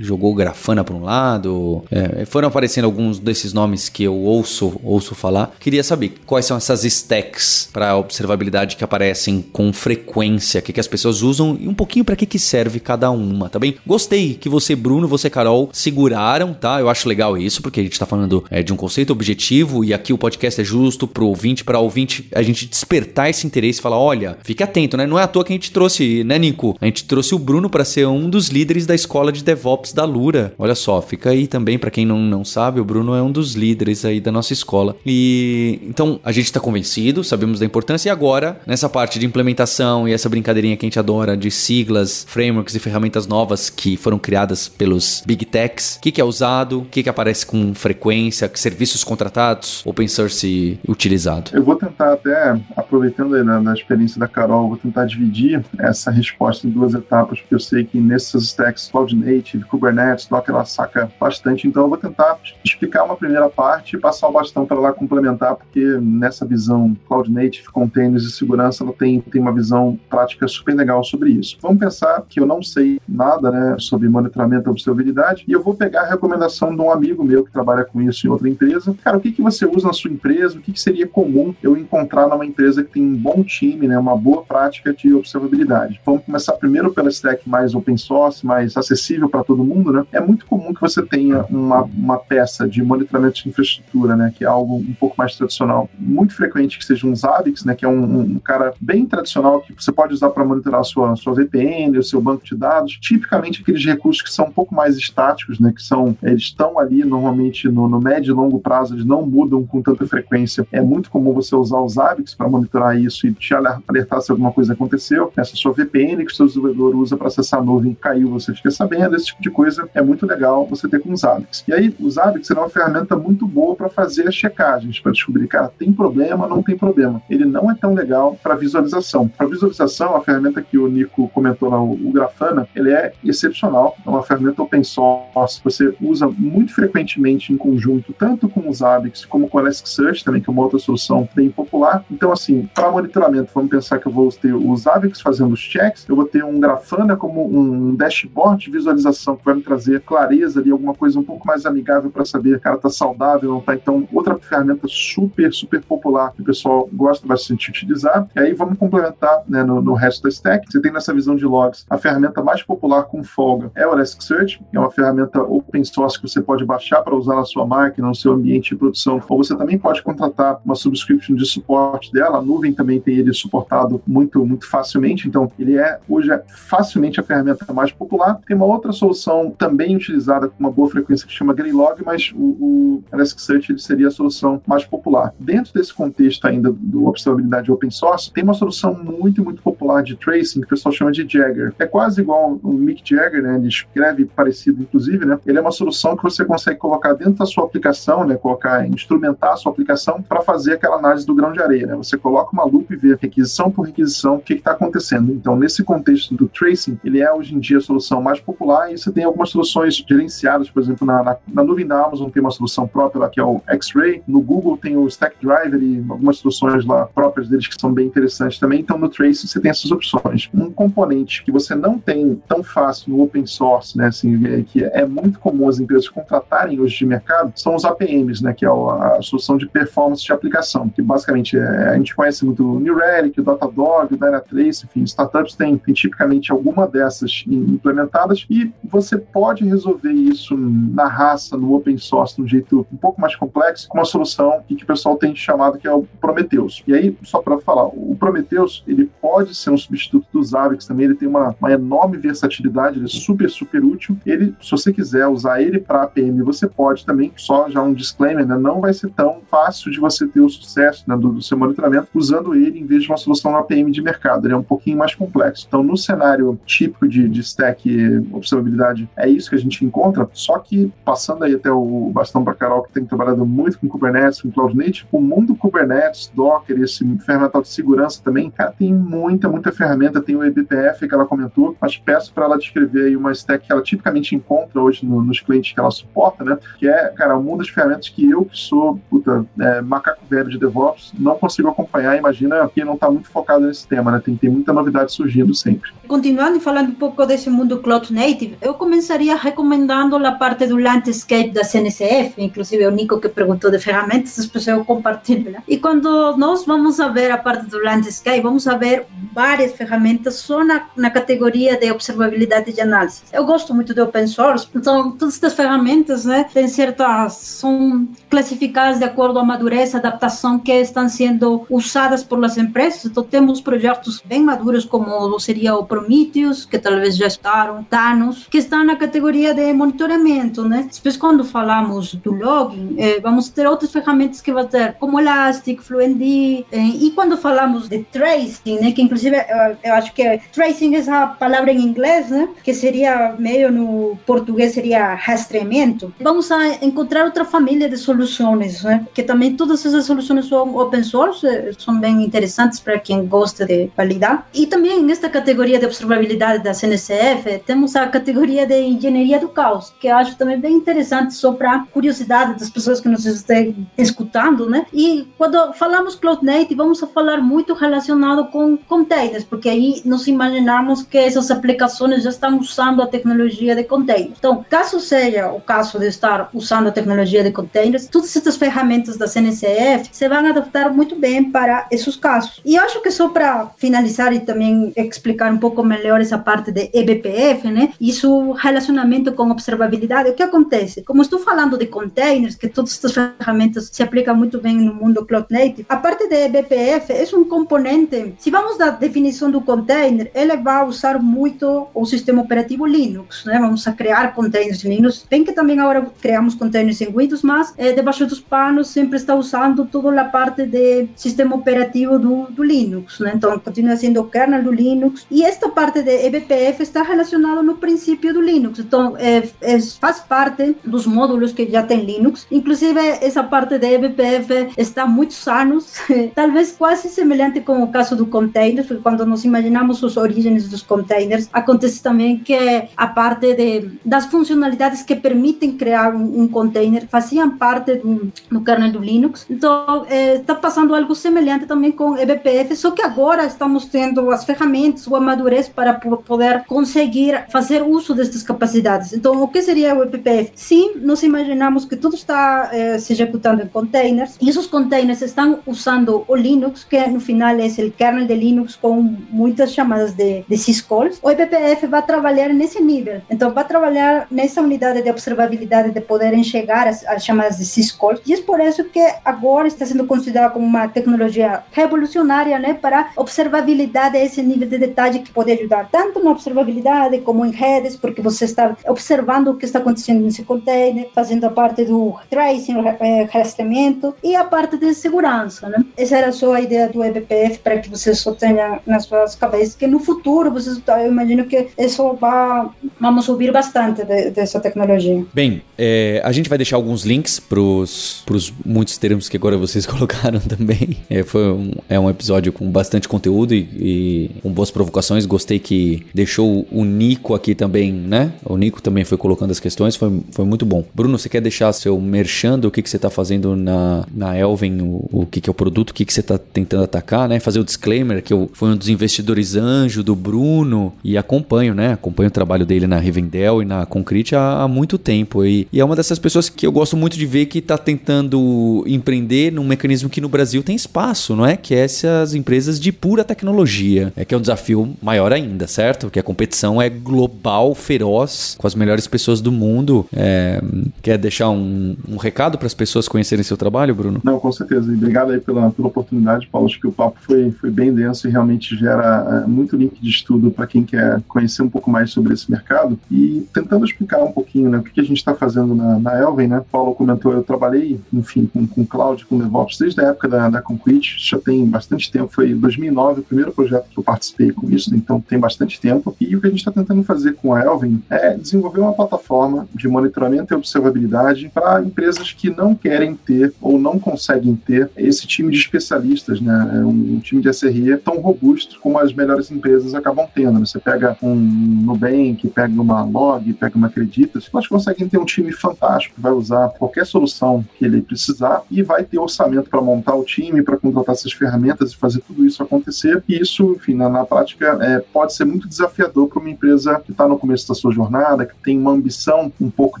Speaker 2: jogou Grafana para um lado, é, foram aparecendo alguns desses nomes que eu ouço, ouço falar. Queria saber quais são essas stacks para observabilidade que aparecem com frequência, o que, que as pessoas usam e um pouquinho para que, que serve cada uma, tá bem? Gostei que você, Bruno, você, Carol, segura tá? Eu acho legal isso, porque a gente tá falando é, de um conceito objetivo e aqui o podcast é justo pro ouvinte, para ouvinte a gente despertar esse interesse e falar: olha, fique atento, né? Não é à toa que a gente trouxe, né, Nico? A gente trouxe o Bruno para ser um dos líderes da escola de DevOps da Lura. Olha só, fica aí também, para quem não, não sabe, o Bruno é um dos líderes aí da nossa escola. E então a gente tá convencido, sabemos da importância, e agora, nessa parte de implementação e essa brincadeirinha que a gente adora de siglas, frameworks e ferramentas novas que foram criadas pelos Big Techs, que, que é usado, o que, que aparece com frequência, que serviços contratados, open source utilizado?
Speaker 3: Eu vou tentar até, aproveitando aí da, experiência da Carol, vou tentar dividir essa resposta em duas etapas, porque eu sei que nesses stacks Cloud Native, Kubernetes, Docker, ela saca bastante, então eu vou tentar explicar uma primeira parte e passar o bastão para lá complementar, porque nessa visão Cloud Native, containers e segurança, ela tem, tem uma visão prática super legal sobre isso. Vamos pensar que eu não sei nada né, sobre monitoramento e observabilidade, e eu vou pegar pegar a recomendação de um amigo meu que trabalha com isso em outra empresa. Cara, o que, que você usa na sua empresa? O que, que seria comum eu encontrar numa empresa que tem um bom time, né, uma boa prática de observabilidade? Vamos começar primeiro pela stack mais open source, mais acessível para todo mundo, né? É muito comum que você tenha uma, uma peça de monitoramento de infraestrutura, né, que é algo um pouco mais tradicional. Muito frequente que seja um Zabbix, né, que é um, um cara bem tradicional que você pode usar para monitorar a sua, sua VPN, o seu banco de dados. Tipicamente aqueles recursos que são um pouco mais estáticos, né, que que são, eles estão ali normalmente no, no médio e longo prazo, eles não mudam com tanta frequência. É muito comum você usar os AVIX para monitorar isso e te alertar se alguma coisa aconteceu. Essa sua VPN que o seu desenvolvedor usa para acessar a nuvem caiu, você fica sabendo. Esse tipo de coisa é muito legal você ter com os AVIX. E aí, os AVIX é uma ferramenta muito boa para fazer as checagens, para descobrir, cara, tem problema, não tem problema. Ele não é tão legal para visualização. Para visualização, a ferramenta que o Nico comentou lá, o Grafana, ele é excepcional. É uma ferramenta open source você usa muito frequentemente em conjunto, tanto com os Zabbix como com o Elasticsearch também, que é uma outra solução bem popular. Então, assim, para monitoramento, vamos pensar que eu vou ter os Zabbix fazendo os checks, eu vou ter um Grafana como um dashboard de visualização que vai me trazer clareza ali, alguma coisa um pouco mais amigável para saber, cara, tá saudável, não tá? Então, outra ferramenta super, super popular que o pessoal gosta bastante de utilizar. E aí vamos complementar né, no, no resto da stack. Você tem nessa visão de logs a ferramenta mais popular com folga é o Elasticsearch, é uma ferramenta open source que você pode baixar para usar na sua máquina, no seu ambiente de produção, ou você também pode contratar uma subscription de suporte dela. A nuvem também tem ele suportado muito, muito facilmente, então ele é hoje é facilmente a ferramenta mais popular. Tem uma outra solução também utilizada com uma boa frequência que chama Greylog, mas o, o Elasticsearch ele seria a solução mais popular. Dentro desse contexto ainda do observabilidade open source, tem uma solução muito, muito popular de tracing que o pessoal chama de Jagger. É quase igual o Mick Jagger, né? Ele escreve parecido, inclusive, né? Ele é uma solução que você consegue colocar dentro da sua aplicação, né, colocar, instrumentar a sua aplicação para fazer aquela análise do grão de areia. Né? Você coloca uma lupa e vê requisição por requisição o que está acontecendo. Então, nesse contexto do tracing, ele é hoje em dia a solução mais popular e você tem algumas soluções gerenciadas, por exemplo, na, na, na nuvem da Amazon tem uma solução própria lá que é o X-Ray, no Google tem o Stack Driver e algumas soluções lá próprias deles que são bem interessantes também. Então, no tracing você tem essas opções. Um componente que você não tem tão fácil no open source, né, assim, é, que é muito comum as empresas contratarem hoje de mercado são os APMs, né, que é a, solução de performance de aplicação, que basicamente é, a gente conhece muito o New Relic, o Datadog, o Dynatrace, enfim, startups têm, têm tipicamente alguma dessas implementadas e você pode resolver isso na raça, no open source, de um jeito um pouco mais complexo, com uma solução que, que o pessoal tem chamado que é o Prometheus. E aí, só para falar, o Prometheus, ele pode ser um substituto do Zabbix também, ele tem uma, uma enorme versatilidade, ele é super, super útil. Ele, se você quiser usar ele para APM, você pode também, só já um disclaimer, né, não vai ser tão fácil de você ter o sucesso né, do, do, seu monitoramento usando ele em vez de uma solução APM de mercado. Ele é um pouquinho mais complexo. Então, no cenário típico de, de stack observabilidade, é isso que a gente encontra, só que passando aí até o bastão para Carol, que tem trabalhado muito com Kubernetes, com Cloud Native, o mundo Kubernetes, Docker, esse ferramental de segurança também, cara, tem muita, muita ferramenta, tem o eBPF que ela comentou, mas peço para ela descrever aí uma stack que ela tipicamente encontra hoje no, nos clientes que ela suporta, né? Que é, cara, um mundo de ferramentas que eu, que sou, puta, é, macaco velho de DevOps, não consigo acompanhar. Imagina quem não está muito focado nesse tema, né? Tem, tem muita novidade surgindo sempre.
Speaker 4: Continuando e falando um pouco desse mundo Cloud Native, eu começaria recomendando a parte do landscape da CNCF, inclusive o Nico que perguntou de ferramentas, depois eu compartilho. Né? E quando nós vamos a ver a parte do landscape, vamos a ver várias ferramentas só na, na categoria de observabilidade de análise. Eu gosto muito de open source, então todas essas ferramentas, né, têm certas, são classificadas de acordo com a madureza, adaptação que estão sendo usadas por as empresas. Então temos projetos bem maduros como seria o Prometheus, que talvez já estaram, Thanos, que estão na categoria de monitoramento, né? Depois quando falamos do login, eh, vamos ter outras ferramentas que vão ter, como Elastic, Fluentd, eh, e quando falamos de tracing, né, que inclusive eu, eu acho que tracing é essa palavra em inglês, né, que seria meio no português seria rastreamento, vamos a encontrar outra família de soluções, né, que também todas essas soluções são open source, são bem interessantes para quem gosta de validar. E também nesta categoria de observabilidade da CNCF, temos a categoria de engenharia do caos, que eu acho também bem interessante só para curiosidade das pessoas que nos estão escutando, né? E quando falamos Cloud Native, vamos falar muito relacionado com containers, porque aí nós imaginamos que essas aplicações já estão usando a tecnologia de containers. Então, caso seja o caso de estar usando a tecnologia de containers, todas essas ferramentas da CNCF se vão adaptar muito bem para esses casos. E acho que só para finalizar e também explicar um pouco melhor essa parte de eBPF, né? Isso relacionamento com observabilidade. O que acontece? Como estou falando de containers, que todas estas ferramentas se aplicam muito bem no mundo Cloud Native, a parte de eBPF é um componente. Se vamos da definição do container, ele vai usar muito o sistema operativo Linux, né? Vamos a criar containers Linux. Bem que também agora criamos containers em Windows, mas é, debaixo dos panos sempre está usando toda a parte de sistema operativo do, do Linux, né? Então continua sendo o kernel do Linux e esta parte de eBPF está relacionada no princípio do Linux. Então é, é, faz parte dos módulos que já tem Linux. Inclusive essa parte de eBPF está há muitos anos, talvez quase semelhante com o caso do container, porque quando nos imaginamos os origens dos containers, acontece também que a parte de, das funcionalidades que permitem criar um, um container faziam parte do, do kernel do Linux. Então está passando algo semelhante também com eBPF, só que agora estamos tendo as ferramentas, o amadurez para poder conseguir fazer uso destas capacidades. Então, o que seria o eBPF? Sim, nós imaginamos que tudo está eh, se executando em containers, e esses containers estão usando o Linux, que no final é o kernel de Linux com muitas chamadas de, de syscalls. O eBPF vai trabalhar nesse nível. Então, vai trabalhar nessa unidade de observabilidade de poder enxergar as, as chamadas de syscalls, e é por isso que agora está sendo considerado como uma tecnologia revolucionária, né, para observabilidade esse nível de detalhe que pode ajudar tanto na observabilidade como em redes, porque você está observando o que está acontecendo nesse container, fazendo a parte do tracing, é, rastreamento e a parte de segurança, né? Essa era só a ideia do eBPF para que vocês só tenham nas suas cabeças que no futuro vocês, eu imagino que isso vai, vamos ouvir bastante de, dessa tecnologia.
Speaker 2: Bem, é, a gente vai deixar alguns links para os muitos termos que agora vocês colocaram também. É, foi um, é um episódio com bastante conteúdo e, e com boas provocações. Gostei que deixou o Nico aqui também, né? O Nico também foi colocando as questões, foi, foi muito bom. Bruno, você quer deixar seu merchando, o que, que você está fazendo na, na Elven, o, o que, que é o produto, o que, que você está tentando atacar, né? Fazer o disclaimer que eu fui um dos investidores anjo do Bruno e acompanho, né? Acompanho o trabalho dele na Rivendell e na Concrete há, há muito tempo. E, e, é uma dessas pessoas que eu gosto muito de ver que está tentando empreender num mecanismo que no Brasil tem espaço, não é? Que é essas empresas de pura tecnologia. É que é um desafio maior ainda, certo? Porque a competição é global, feroz, com as melhores pessoas do mundo. É, quer deixar um, um recado para as pessoas conhecerem seu trabalho, Bruno?
Speaker 3: Não, com certeza. E obrigado aí pela, pela oportunidade, Paulo. Acho que o papo foi, foi bem denso e realmente gera é, muito link de estudo para quem quer conhecer um pouco mais sobre esse mercado. E tentando explicar um pouquinho né, o que a gente está fazendo na, na Elven, né? Paulo comentou, eu trabalhei, enfim, com, com cloud, com DevOps desde a época da, da Concrete, já tem bastante tempo. Foi em 2009 o primeiro projeto que eu participei com isso, então tem bastante tempo. E o que a gente está tentando fazer com a Elvin é desenvolver uma plataforma de monitoramento e observabilidade para empresas que não querem ter ou não conseguem ter esse time de especialistas, né? É um time de SRE tão robusto como as melhores empresas acabam tendo. Você pega um Nubank, pega uma Log, pega uma Acreditas, elas conseguem ter um time fantástico, vai usar qualquer solução que ele precisar e vai ter orçamento para montar o time, para contratar essas ferramentas e fazer tudo isso acontecer. E isso, enfim, na, na prática, é, pode ser muito desafiador para uma empresa que está no começo da sua jornada, que tem uma ambição um pouco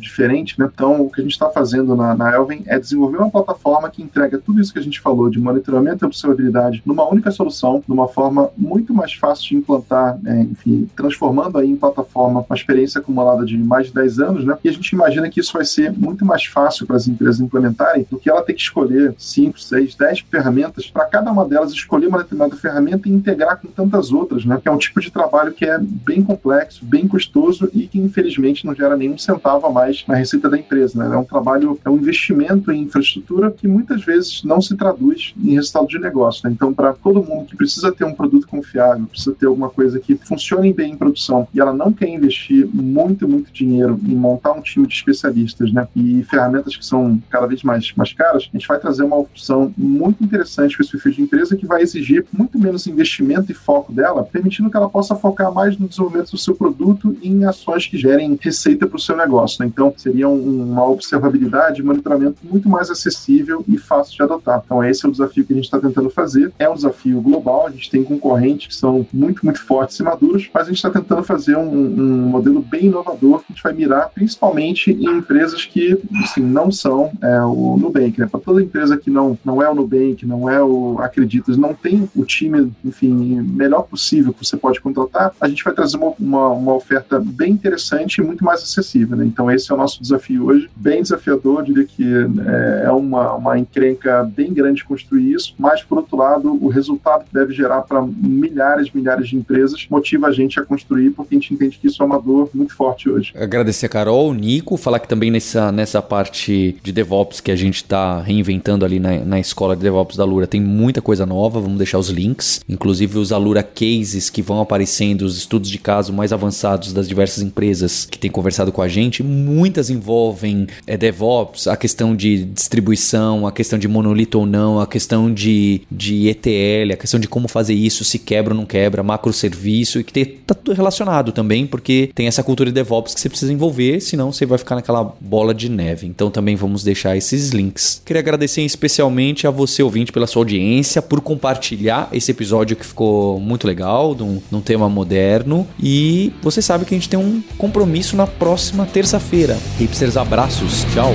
Speaker 3: diferente. Né? Então, o que a gente está fazendo na, na Elven é desenvolver uma plataforma que entrega tudo isso que a gente falou de monitoramento e observabilidade numa única solução, numa forma muito mais fácil de implantar, é, enfim, transformando aí em plataforma uma experiência acumulada de mais de 10 anos, né? E a gente imagina que isso vai ser muito mais fácil para as empresas implementarem do que ela ter que escolher 5, 6, 10 ferramentas para cada uma delas escolher uma determinada ferramenta e integrar com tantas outras, né? Que é um tipo de trabalho que é bem complexo, bem custoso e que infelizmente não gera nenhum centavo a mais na receita da empresa, né? É um trabalho, é um investimento em infraestrutura que muitas vezes não se traduz em resultado de negócio, né? Então, para todo mundo que precisa ter um produto confiável, precisa ter alguma coisa que funcione bem em produção e ela não quer investir muito, muito dinheiro em montar um time de especialistas, né? E ferramentas que são cada vez mais, mais caras, a gente vai trazer uma opção muito interessante para esse perfil de empresa que vai exigir muito menos investimento e foco dela, permitindo que ela possa focar mais no desenvolvimento do seu produto e em ações que gerem receita para o seu negócio. Né? Então, seria uma observabilidade e monitoramento muito mais acessível e fácil de adotar. Então, esse é o desafio que a gente está tentando fazer. É um desafio global, a gente tem concorrentes que são muito, muito fortes e maduros, mas a gente está tentando fazer um, um, modelo bem inovador que a gente vai mirar principalmente em empresas que assim, não são é, o Nubank. Né? Para toda empresa que não, não é o Nubank, não é o Acreditas, não tem o time, enfim, melhor possível que você pode contratar, a gente vai trazer uma, uma, uma oferta bem interessante e muito mais acessível. Né? Então, esse é o nosso desafio hoje, bem desafiador, diria que é, é uma, uma encrenca bem grande construir isso, mas, por outro lado, o resultado que deve gerar para milhares, milhares de empresas motiva a gente a construir, porque a gente entende que isso é uma dor muito forte hoje.
Speaker 2: Agradecer a Carol, Nico, falar que também nessa, nessa parte de DevOps que a gente está reinventando ali na, na escola de DevOps da Lura, tem muita coisa nova, vamos deixar os links, inclusive os Alura Cases que vão aparecendo, os estudos de caso mais avançados das diversas empresas que têm conversado com a gente, muitas envolvem é, DevOps, a questão de distribuição, a questão de monolito ou não, a questão de, de ETL, a questão de como fazer isso, se quebra ou não quebra, macro serviço e que tá tudo relacionado também, porque tem essa cultura de DevOps que você precisa envolver, senão você vai ficar naquela bola de neve. Então também vamos deixar esses links. Queria agradecer especialmente a você ouvinte pela sua audiência, por compartilhar esse episódio que ficou muito legal, de um, de um tema moderno. E você sabe que a gente tem um compromisso na próxima terça-feira. Hipsters, abraços. Tchau.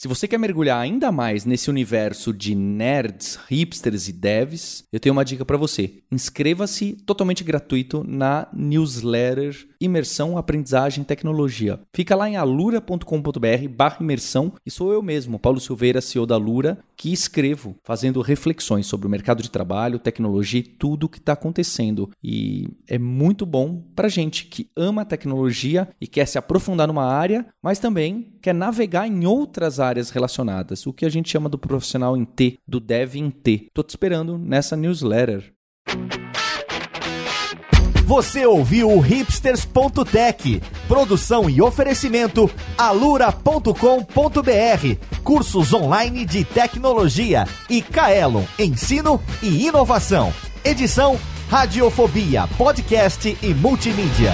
Speaker 2: Se você quer mergulhar ainda mais nesse universo de nerds, hipsters e devs, eu tenho uma dica para você. Inscreva-se totalmente gratuito na newsletter Imersão, Aprendizagem Tecnologia. Fica lá em alura.com.br barra imersão e sou eu mesmo, Paulo Silveira, CEO da Alura, que escrevo fazendo reflexões sobre o mercado de trabalho, tecnologia e tudo o que está acontecendo. E é muito bom para gente que ama tecnologia e quer se aprofundar numa área, mas também quer navegar em outras áreas relacionadas, o que a gente chama do profissional em T, do dev em T. Tô te esperando nessa newsletter.
Speaker 1: Você ouviu o hipsters.tech, produção e oferecimento alura.com.br, cursos online de tecnologia e Kaelon, ensino e inovação. Edição Radiofobia, podcast e multimídia.